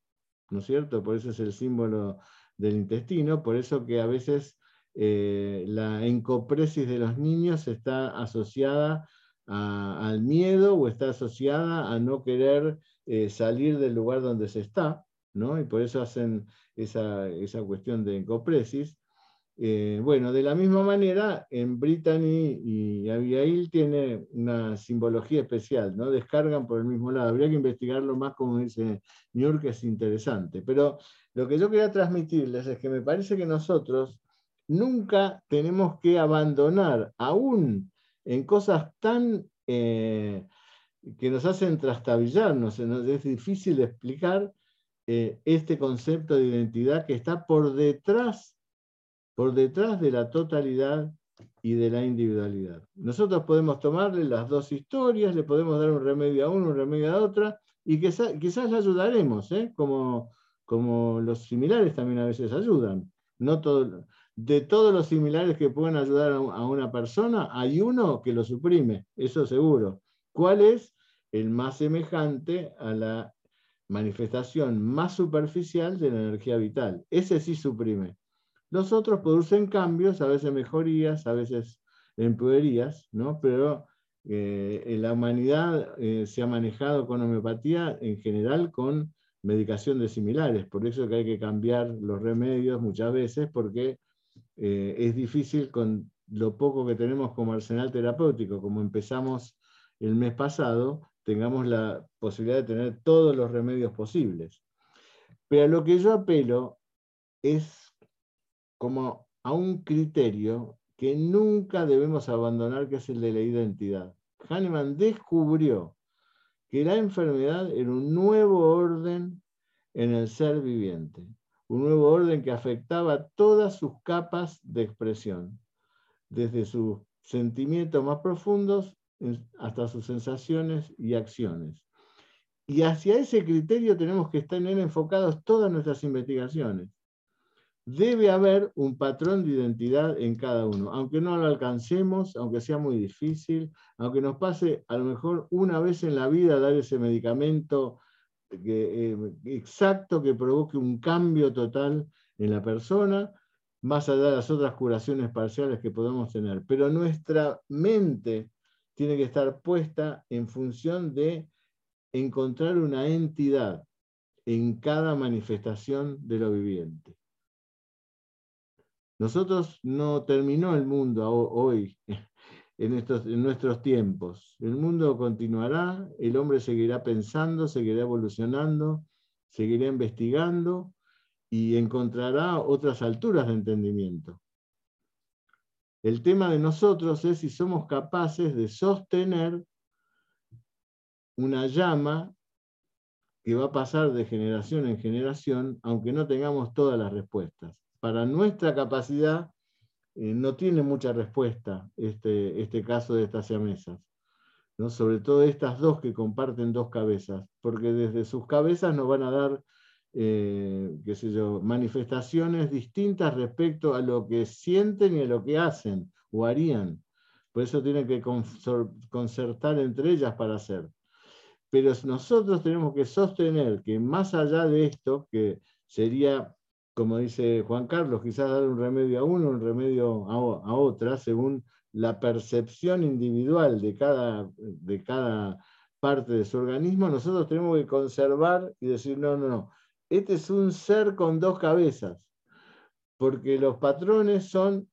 ¿no es cierto? Por eso es el símbolo del intestino, por eso que a veces eh, la encopresis de los niños está asociada al miedo o está asociada a no querer eh, salir del lugar donde se está, ¿no? Y por eso hacen esa cuestión de encopresis. Eh, bueno, de la misma manera, en Brittany y Abigail tiene una simbología especial, ¿no? Descargan por el mismo lado. Habría que investigarlo más, como dice New York, es interesante. Pero lo que yo quería transmitirles es que me parece que nosotros nunca tenemos que abandonar, aún en cosas tan eh, que nos hacen trastabillarnos, es difícil explicar eh, este concepto de identidad que está por detrás, por detrás de la totalidad y de la individualidad. Nosotros podemos tomarle las dos historias, le podemos dar un remedio a uno, un remedio a otra, y quizás, quizás ayudaremos, ¿eh? como, como los similares también a veces ayudan. No todo, de todos los similares que pueden ayudar a una persona, hay uno que lo suprime, eso seguro. ¿Cuál es? El más semejante a la manifestación más superficial de la energía vital. Ese sí suprime. Los otros producen cambios, a veces mejorías, a veces empeorías, ¿no? Pero eh, la humanidad eh, se ha manejado con homeopatía en general con medicación de similares, por eso que hay que cambiar los remedios muchas veces, porque eh, es difícil con lo poco que tenemos como arsenal terapéutico, como empezamos el mes pasado, tengamos la posibilidad de tener todos los remedios posibles. Pero a lo que yo apelo es como a un criterio que nunca debemos abandonar, que es el de la identidad. Hahnemann descubrió que la enfermedad era un nuevo orden en el ser viviente, un nuevo orden que afectaba todas sus capas de expresión, desde sus sentimientos más profundos hasta sus sensaciones y acciones. Y hacia ese criterio tenemos que estar enfocados todas nuestras investigaciones. Debe haber un patrón de identidad en cada uno, aunque no lo alcancemos, aunque sea muy difícil, aunque nos pase a lo mejor una vez en la vida dar ese medicamento eh, exacto que provoque un cambio total en la persona, más allá de las otras curaciones parciales que podemos tener. Pero nuestra mente tiene que estar puesta en función de encontrar una entidad en cada manifestación de lo viviente. Nosotros no terminó el mundo ho- hoy, (laughs) en, estos, en nuestros tiempos. El mundo continuará, el hombre seguirá pensando, seguirá evolucionando, seguirá investigando y encontrará otras alturas de entendimiento. El tema de nosotros es si somos capaces de sostener una llama que va a pasar de generación en generación, aunque no tengamos todas las respuestas. Para nuestra capacidad eh, no tiene mucha respuesta este, este caso de estas siamesas, ¿no? sobre todo estas dos que comparten dos cabezas, porque desde sus cabezas nos van a dar eh, qué sé yo, manifestaciones distintas respecto a lo que sienten y a lo que hacen o harían. Por eso tienen que concertar entre ellas para hacer. Pero nosotros tenemos que sostener que más allá de esto, que sería, como dice Juan Carlos, quizás dar un remedio a uno, un remedio a, otra, según la percepción individual de cada, de cada parte de su organismo, nosotros tenemos que conservar y decir, no, no, no, este es un ser con dos cabezas, porque los patrones son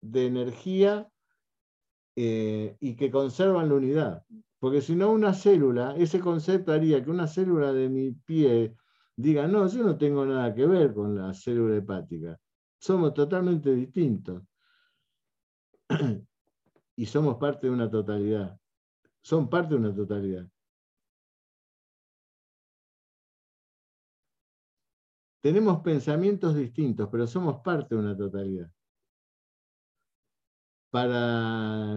de energía eh, y que conservan la unidad. Porque si no, una célula, ese concepto haría que una célula de mi pie diga, no, yo no tengo nada que ver con la célula hepática. Somos totalmente distintos. (clears throat) y somos parte de una totalidad. Son parte de una totalidad. Tenemos pensamientos distintos, pero somos parte de una totalidad. Para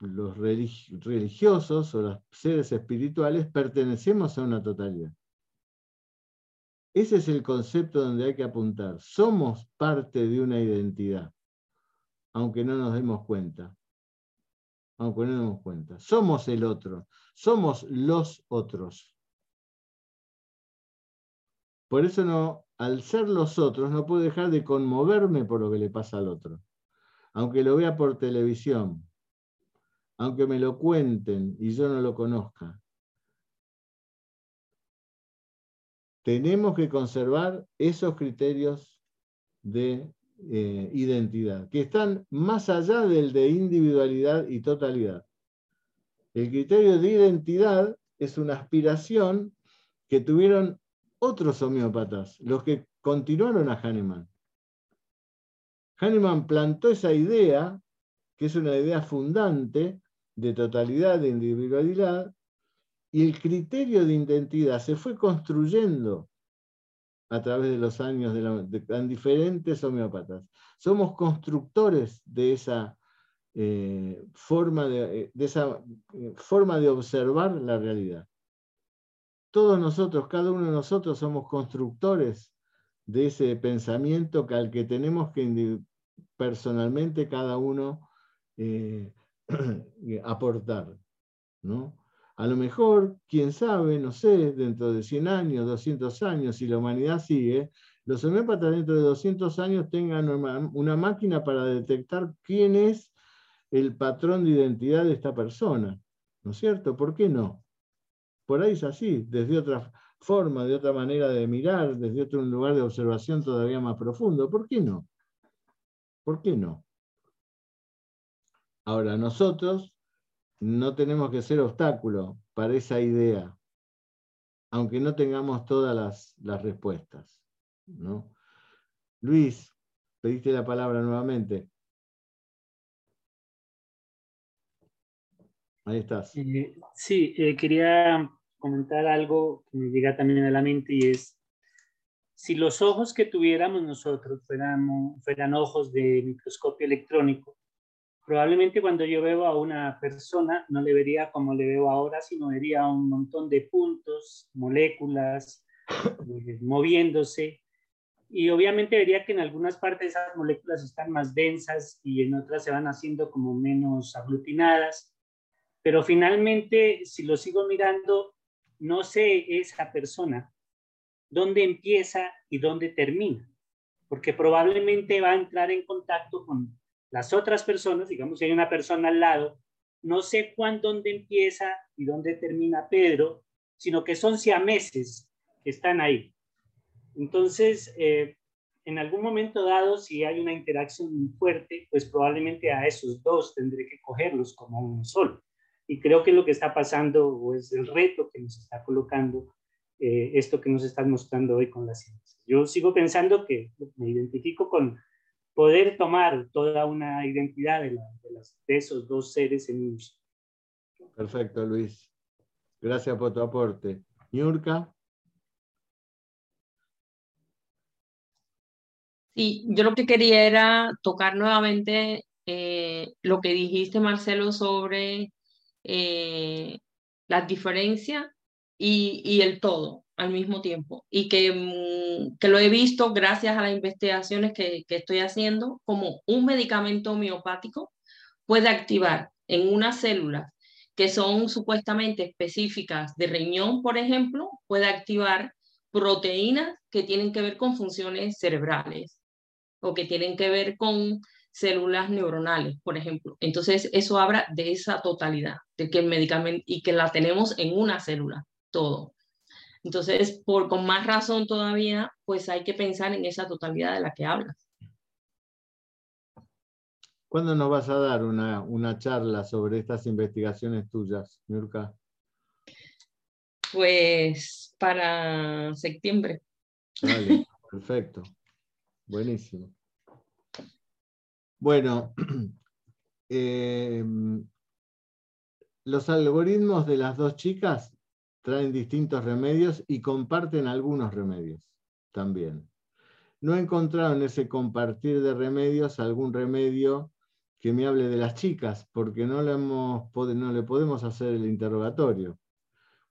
los religi- religiosos o los seres espirituales pertenecemos a una totalidad. Ese es el concepto donde hay que apuntar. Somos parte de una identidad, aunque no nos demos cuenta. Aunque no nos demos cuenta. Somos el otro. Somos los otros. Por eso no, al ser los otros, no puedo dejar de conmoverme por lo que le pasa al otro. Aunque lo vea por televisión, aunque me lo cuenten y yo no lo conozca. Tenemos que conservar esos criterios de eh, identidad, que están más allá del de individualidad y totalidad. El criterio de identidad es una aspiración que tuvieron otros homeópatas, los que continuaron a Hahnemann. Hahnemann plantó esa idea, que es una idea fundante de totalidad, de individualidad, Y el criterio de identidad se fue construyendo a través de los años de, la- en diferentes homeópatas. Somos constructores de esa, eh, forma, de, eh, esa eh, forma de observar la realidad. Todos nosotros, cada uno de nosotros somos constructores de ese pensamiento que al que tenemos que personalmente cada uno (clears throat) aportar. ¿no? A lo mejor, quién sabe, no sé, dentro de 100 años, 200 años, si la humanidad sigue, los homeópatas dentro de 200 años tengan una, máquina para detectar quién es el patrón de identidad de esta persona. ¿No es cierto? ¿Por qué no? Por ahí es así, desde otra forma, de otra manera de mirar, desde otro lugar de observación todavía más profundo. ¿Por qué no? ¿Por qué no? Ahora, nosotros no tenemos que ser obstáculo para esa idea, aunque no tengamos todas las, las respuestas. ¿no? Luis, pediste la palabra nuevamente. Ahí estás. Eh, sí, eh, quería comentar algo que me llega también a la mente y es, si los ojos que tuviéramos nosotros fueran, fueran ojos de microscopio electrónico, probablemente cuando yo veo a una persona no le vería como le veo ahora, sino vería un montón de puntos, moléculas, eh, moviéndose. Y obviamente vería que en algunas partes esas moléculas están más densas y en otras se van haciendo como menos aglutinadas pero finalmente, si lo sigo mirando, no sé esa persona dónde empieza y dónde termina, porque probablemente va a entrar en contacto con las otras personas, digamos, si hay una persona al lado, no sé cuándo, dónde empieza y dónde termina Pedro, sino que son siameses que están ahí. Entonces, eh, en algún momento dado, si hay una interacción muy fuerte, pues probablemente a esos dos tendré que cogerlos como uno solo. Y creo que lo que está pasando o es el reto que nos está colocando eh, esto que nos están mostrando hoy con la ciencia. Yo sigo pensando que me identifico con poder tomar toda una identidad de, la- de las- de esos dos seres en un solo. Perfecto, Luis. Gracias por tu aporte. Niurka, Sí, yo lo que quería era tocar nuevamente eh, lo que dijiste, Marcelo, sobre eh, las diferencias y, y el todo al mismo tiempo. Y que, mm, que lo he visto gracias a las investigaciones que, que estoy haciendo, como un medicamento homeopático puede activar en unas células que son supuestamente específicas de riñón, por ejemplo, puede activar proteínas que tienen que ver con funciones cerebrales o que tienen que ver con células neuronales, por ejemplo. Entonces, eso habla de esa totalidad, de que el medicamento y que la tenemos en una célula, todo. Entonces, por, con más razón todavía, pues hay que pensar en esa totalidad de la que hablas. ¿cuándo nos vas a dar una, una charla sobre estas investigaciones tuyas, Niurka? Pues para septiembre. Vale, (laughs) perfecto. Buenísimo. Bueno, eh, (clears throat) los algoritmos de las dos chicas traen distintos remedios y comparten algunos remedios también. No he encontrado en ese compartir de remedios algún remedio que me hable de las chicas, porque no le, hemos, no le podemos hacer el interrogatorio.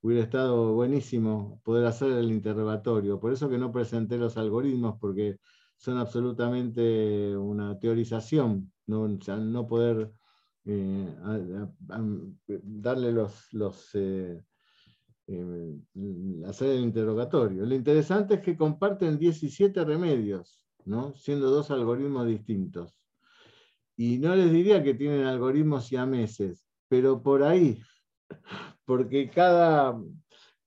Hubiera estado buenísimo poder hacer el interrogatorio. Por eso que no presenté los algoritmos, porque son absolutamente una teorización, no, no poder eh, darle los, los eh, eh, hacer el interrogatorio. Lo interesante es que comparten 17 remedios, ¿no? siendo dos algoritmos distintos. Y no les diría que tienen algoritmos siameses, pero por ahí, (laughs) porque cada,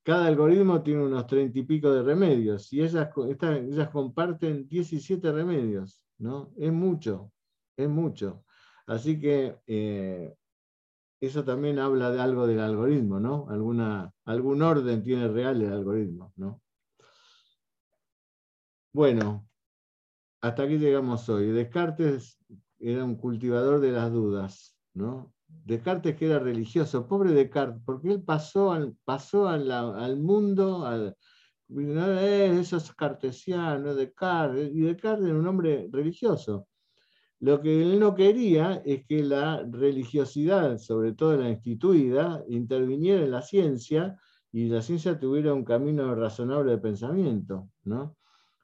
cada algoritmo tiene unos treinta y pico de remedios, y ellas, ellas comparten 17 remedios, ¿no? Es mucho, es mucho. Así que eh, eso también habla de algo del algoritmo, ¿no? Alguna, algún orden tiene real el algoritmo, ¿no? Bueno, hasta aquí llegamos hoy. Descartes era un cultivador de las dudas, ¿no? Descartes que era religioso, pobre Descartes, porque él pasó al, pasó al mundo, al, eh, eso es cartesiano, Descartes, y Descartes era un hombre religioso. Lo que él no quería es que la religiosidad, sobre todo la instituida, interviniera en la ciencia y la ciencia tuviera un camino razonable de pensamiento, ¿no?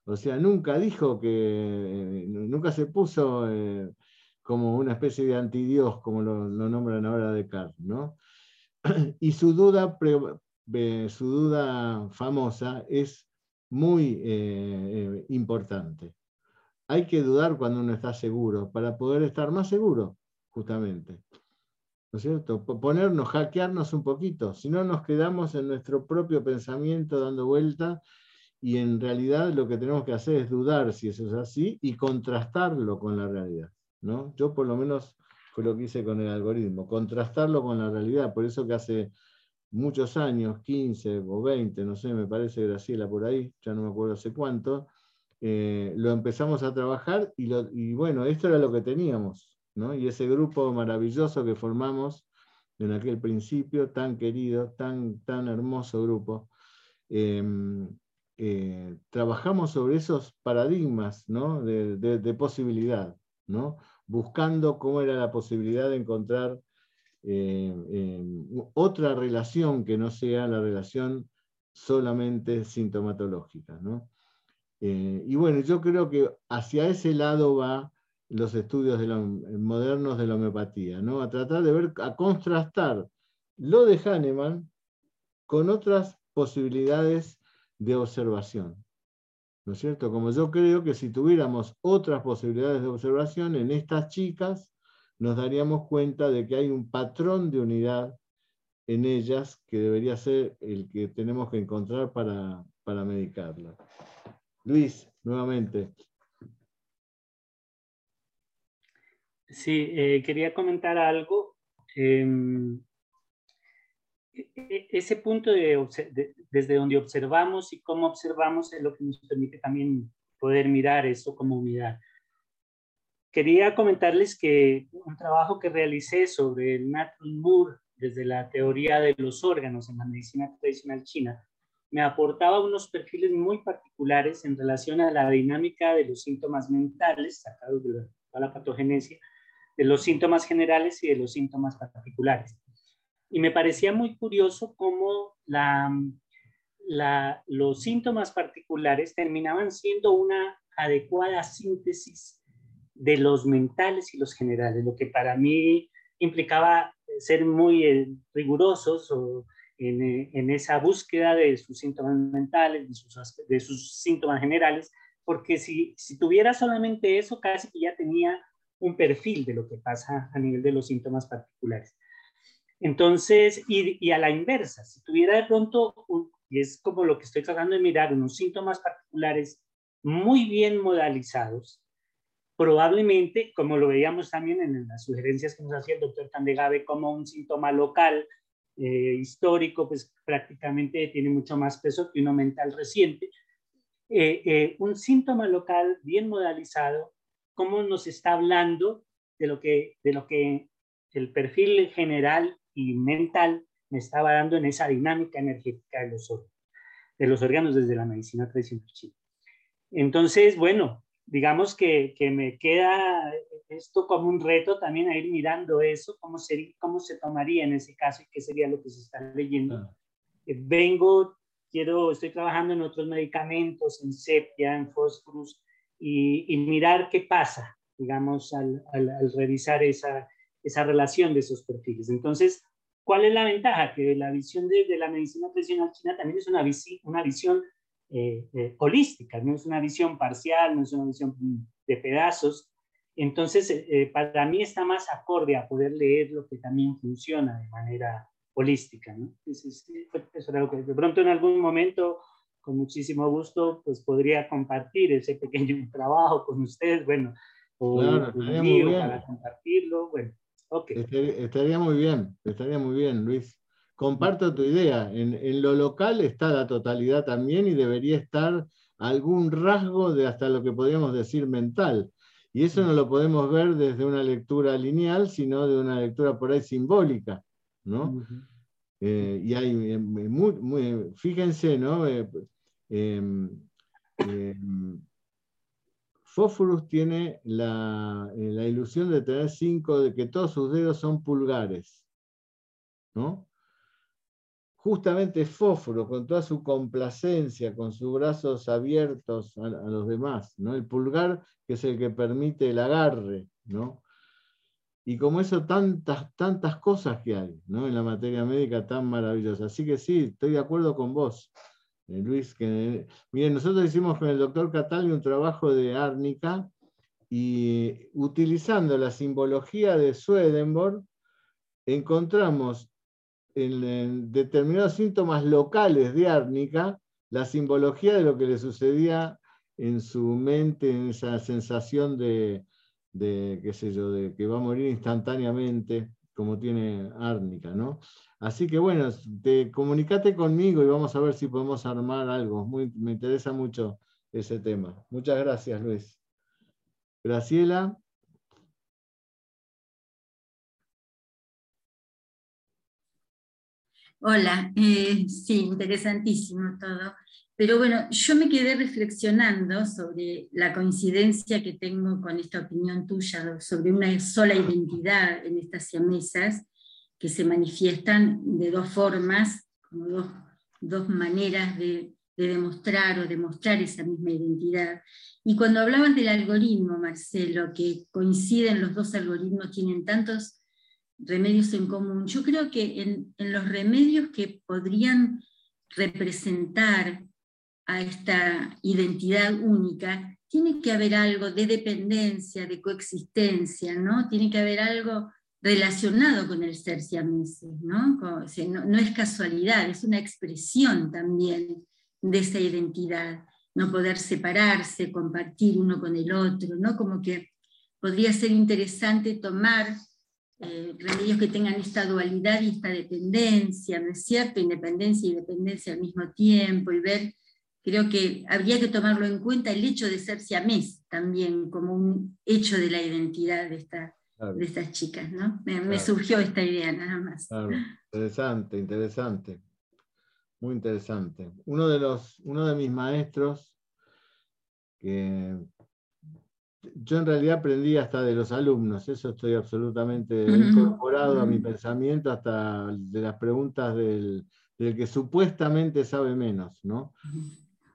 O sea, nunca dijo que, eh, nunca se puso eh, como una especie de antidios, como lo, nombran ahora Descartes, ¿no? (clears throat) Y su duda, eh, su duda famosa es muy importante. Hay que dudar cuando uno está seguro, para poder estar más seguro, justamente. ¿No es cierto? Po- Ponernos, hackearnos un poquito, si no nos quedamos en nuestro propio pensamiento dando vuelta y en realidad lo que tenemos que hacer es dudar si eso es así y contrastarlo con la realidad. ¿no? Yo por lo menos fue lo que hice con el algoritmo, contrastarlo con la realidad. Por eso que hace muchos años, 15 o 20, no sé, me parece Graciela por ahí, ya no me acuerdo hace cuánto, eh, lo empezamos a trabajar y, bueno, esto era lo que teníamos. ¿no? Y ese grupo maravilloso que formamos en aquel principio, tan querido, tan, tan hermoso grupo, em, eh, trabajamos sobre esos paradigmas ¿no? de, de- posibilidad, ¿no? buscando cómo era la posibilidad de encontrar eh, eh, otra relación que no sea la relación solamente sintomatológica. ¿no? Eh, y bueno, yo creo que hacia ese lado va los estudios modernos de la homeopatía, ¿no? a tratar de ver, a contrastar lo de Hahnemann con otras posibilidades de observación. ¿No es cierto? Como yo creo que si tuviéramos otras posibilidades de observación en estas chicas, nos daríamos cuenta de que hay un patrón de unidad en ellas que debería ser el que tenemos que encontrar para, para medicarla. Luis, nuevamente. Sí, eh, quería comentar algo. Em, e- e- ese punto de, de- desde donde observamos y cómo observamos es lo que nos permite también poder mirar eso como unidad. Quería comentarles que un trabajo que realicé sobre el Natural Moore desde la teoría de los órganos en la medicina tradicional china me aportaba unos perfiles muy particulares en relación a la dinámica de los síntomas mentales sacados de la, patogenesia, de los síntomas generales y de los síntomas particulares. Y me parecía muy curioso cómo los síntomas particulares terminaban siendo una adecuada síntesis de los mentales y los generales, lo que para mí implicaba ser muy eh, rigurosos o en, eh, en esa búsqueda de sus síntomas mentales, de sus, de sus síntomas generales, porque si, si tuviera solamente eso, casi que ya tenía un perfil de lo que pasa a nivel de los síntomas particulares. Entonces, y, y a la inversa, si tuviera de pronto, y es como lo que estoy tratando de mirar, unos síntomas particulares muy bien modalizados, probablemente, como lo veíamos también en las sugerencias que nos hacía el doctor Candegave, como un síntoma local eh, histórico, pues prácticamente tiene mucho más peso que uno mental reciente. Eh, eh, un síntoma local bien modalizado, cómo nos está hablando de lo que, de lo que el perfil general y mental me estaba dando en esa dinámica energética de los de los órganos desde la medicina tradicional china. Entonces, bueno, digamos que, que me queda esto como un reto también a ir mirando eso, cómo, sería, cómo se tomaría en ese caso y qué sería lo que se está leyendo. Eh, Vengo, quiero, estoy trabajando en otros medicamentos, en sepia, en fósforos, y, y mirar qué pasa, digamos, al, al- al revisar esa, esa relación de esos perfiles. Entonces, ¿cuál es la ventaja? Que la visión de, de la medicina tradicional china también es una, visi- una visión eh, eh, holística, no es una visión parcial, no es una visión de pedazos. Entonces, eh, para mí está más acorde a poder leer lo que también funciona de manera holística. ¿no? Entonces, sí, fue- eso era lo que de pronto en algún momento, con muchísimo gusto, pues podría compartir ese pequeño (laughs) trabajo con ustedes, bueno, o Claro, un para compartirlo, bueno, ok. Estaría, estaría muy bien, estaría muy bien, Luis. Comparto tu idea. En, en lo local está la totalidad también y debería estar algún rasgo de hasta lo que podríamos decir mental. Y eso no lo podemos ver desde una lectura lineal, sino de una lectura por ahí simbólica, ¿no? Eh, y hay, eh, muy, muy- fíjense, ¿no? Eh, em, em, Fósforus tiene la, eh, la ilusión de tener cinco, de que todos sus dedos son pulgares, ¿no? Justamente Fósforo, con toda su complacencia, con sus brazos abiertos a, los demás, ¿no? El pulgar que es el que permite el agarre, ¿no? Y como eso, tantas, tantas cosas que hay, ¿no? En la materia médica tan maravillosa. Así que sí, estoy de acuerdo con vos. Eh, Luis, que miren, nosotros hicimos con el doctor Cataldi un trabajo de árnica y utilizando la simbología de Swedenborg, encontramos en, en determinados síntomas locales de árnica la simbología de lo que le sucedía en su mente, en esa sensación de, de, qué sé yo, de que va a morir instantáneamente, como tiene árnica, ¿no? Así que bueno, te, comunicate conmigo y vamos a ver si podemos armar algo. Me interesa mucho ese tema. Muchas gracias, Luis. Graciela. Hola, eh, sí, interesantísimo todo. Pero bueno, yo me quedé reflexionando sobre la coincidencia que tengo con esta opinión tuya sobre una sola identidad en estas siamesas que se manifiestan de dos formas, como dos, dos maneras de, de demostrar o demostrar esa misma identidad. Y cuando hablabas del algoritmo, Marcelo, que coinciden los dos algoritmos, tienen tantos remedios en común, yo creo que en, los remedios que podrían representar a esta identidad única, tiene que haber algo de dependencia, de coexistencia, ¿no? Tiene que haber algo relacionado con el ser siameses, ¿no? No, no es casualidad, es una expresión también de esa identidad, no poder separarse, compartir uno con el otro, ¿no? Como que podría ser interesante tomar eh, remedios que tengan esta dualidad y esta dependencia, ¿no es cierto? Independencia y dependencia al mismo tiempo y ver, creo que habría que tomarlo en cuenta el hecho de ser siamés también como un hecho de la identidad de, esta, Claro. de estas chicas, ¿no? Me, surgió esta idea nada más. Claro, interesante, interesante. Muy interesante. Uno de los, uno de mis maestros, que yo en realidad aprendí hasta de los alumnos, eso estoy absolutamente incorporado a mi pensamiento, hasta de las preguntas del, del que supuestamente sabe menos, ¿no?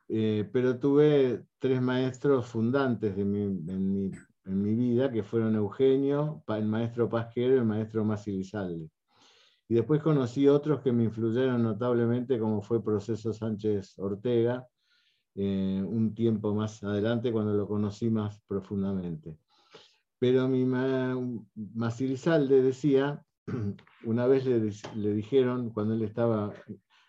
Eh, pero tuve tres maestros fundantes de mi- en, mi, en mi vida, que fueron Eugenio, el maestro Pasquero y el maestro Masi Lizalde. Y después conocí otros que me influyeron notablemente, como fue Proceso Sánchez Ortega, eh, un tiempo más adelante cuando lo conocí más profundamente. Pero mi ma, Masi Lizalde decía, (clears throat) una vez le, le dijeron, cuando él estaba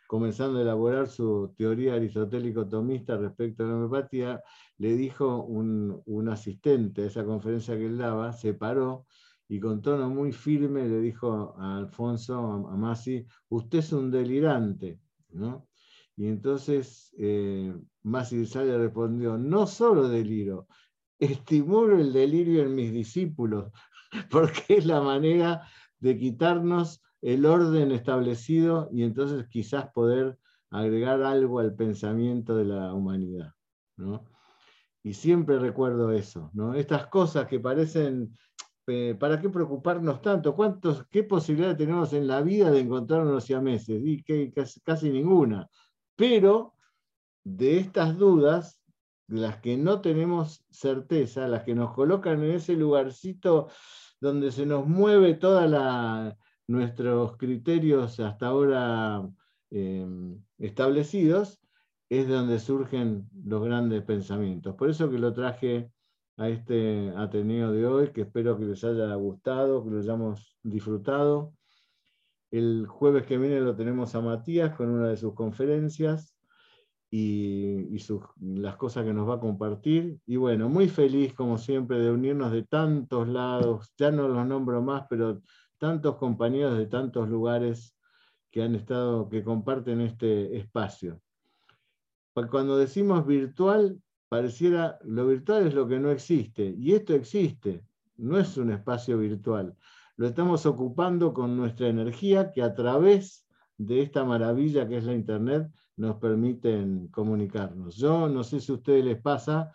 comenzando a elaborar su teoría aristotélico-tomista respecto a la homeopatía, le dijo un, un asistente a esa conferencia que él daba, se paró y con tono muy firme le dijo a Alfonso, a, a Masi, usted es un delirante, ¿no? Y entonces eh, Masi Sale respondió, no solo deliro, estimulo el delirio en mis discípulos, (laughs) porque es la manera de quitarnos el orden establecido y entonces quizás poder agregar algo al pensamiento de la humanidad. ¿no? Y siempre recuerdo eso, ¿no? estas cosas que parecen, eh, ¿para qué preocuparnos tanto? ¿Cuántos, ¿Qué posibilidad tenemos en la vida de encontrarnos siameses? Y que casi ninguna. Pero de estas dudas, las que no tenemos certeza, las que nos colocan en ese lugarcito donde se nos mueve toda la, nuestros criterios hasta ahora eh, establecidos, es de donde surgen los grandes pensamientos. Por eso que lo traje a este Ateneo de hoy, que espero que les haya gustado, que lo hayamos disfrutado. El jueves que viene lo tenemos a Matías con una de sus conferencias y, las cosas que nos va a compartir. Y bueno, muy feliz como siempre de unirnos de tantos lados, ya no los nombro más, pero tantos compañeros de tantos lugares que han estado, que comparten este espacio. Pa- Cuando decimos virtual, pareciera, lo virtual es lo que no existe, y esto existe, no es un espacio virtual. Lo estamos ocupando con nuestra energía que a través de esta maravilla que es la Internet nos permiten comunicarnos. Yo no sé si a ustedes les pasa,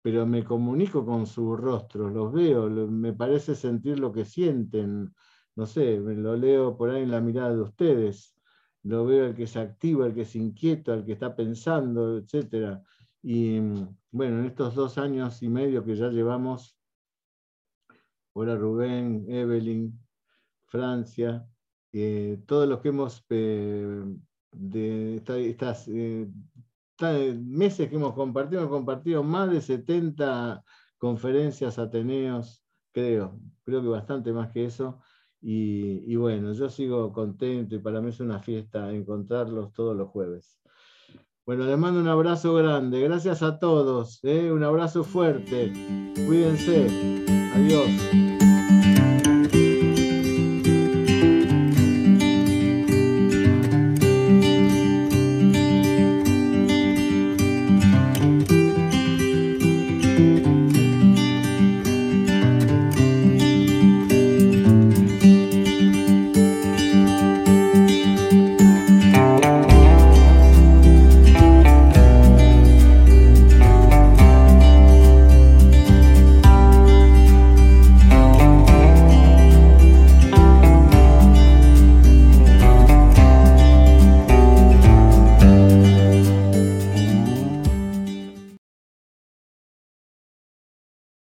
pero me comunico con sus rostros, los veo, me parece sentir lo que sienten, no sé, lo leo por ahí en la mirada de ustedes, lo veo el que se activa, el que se inquieta, el que está pensando, etc. Y mm, bueno, en estos dos años y medio que ya llevamos, ahora Rubén, Evelyn, Francia, eh, todos los que hemos, eh, de esta- estas eh, meses que hemos compartido, hemos compartido más de 70 conferencias, ateneos, creo, creo que bastante más que eso. Y bueno, yo sigo contento y para mí es una fiesta encontrarlos todos los jueves. Bueno, les mando un abrazo grande. Gracias a todos. ¿eh? Un abrazo fuerte. Cuídense. Adiós.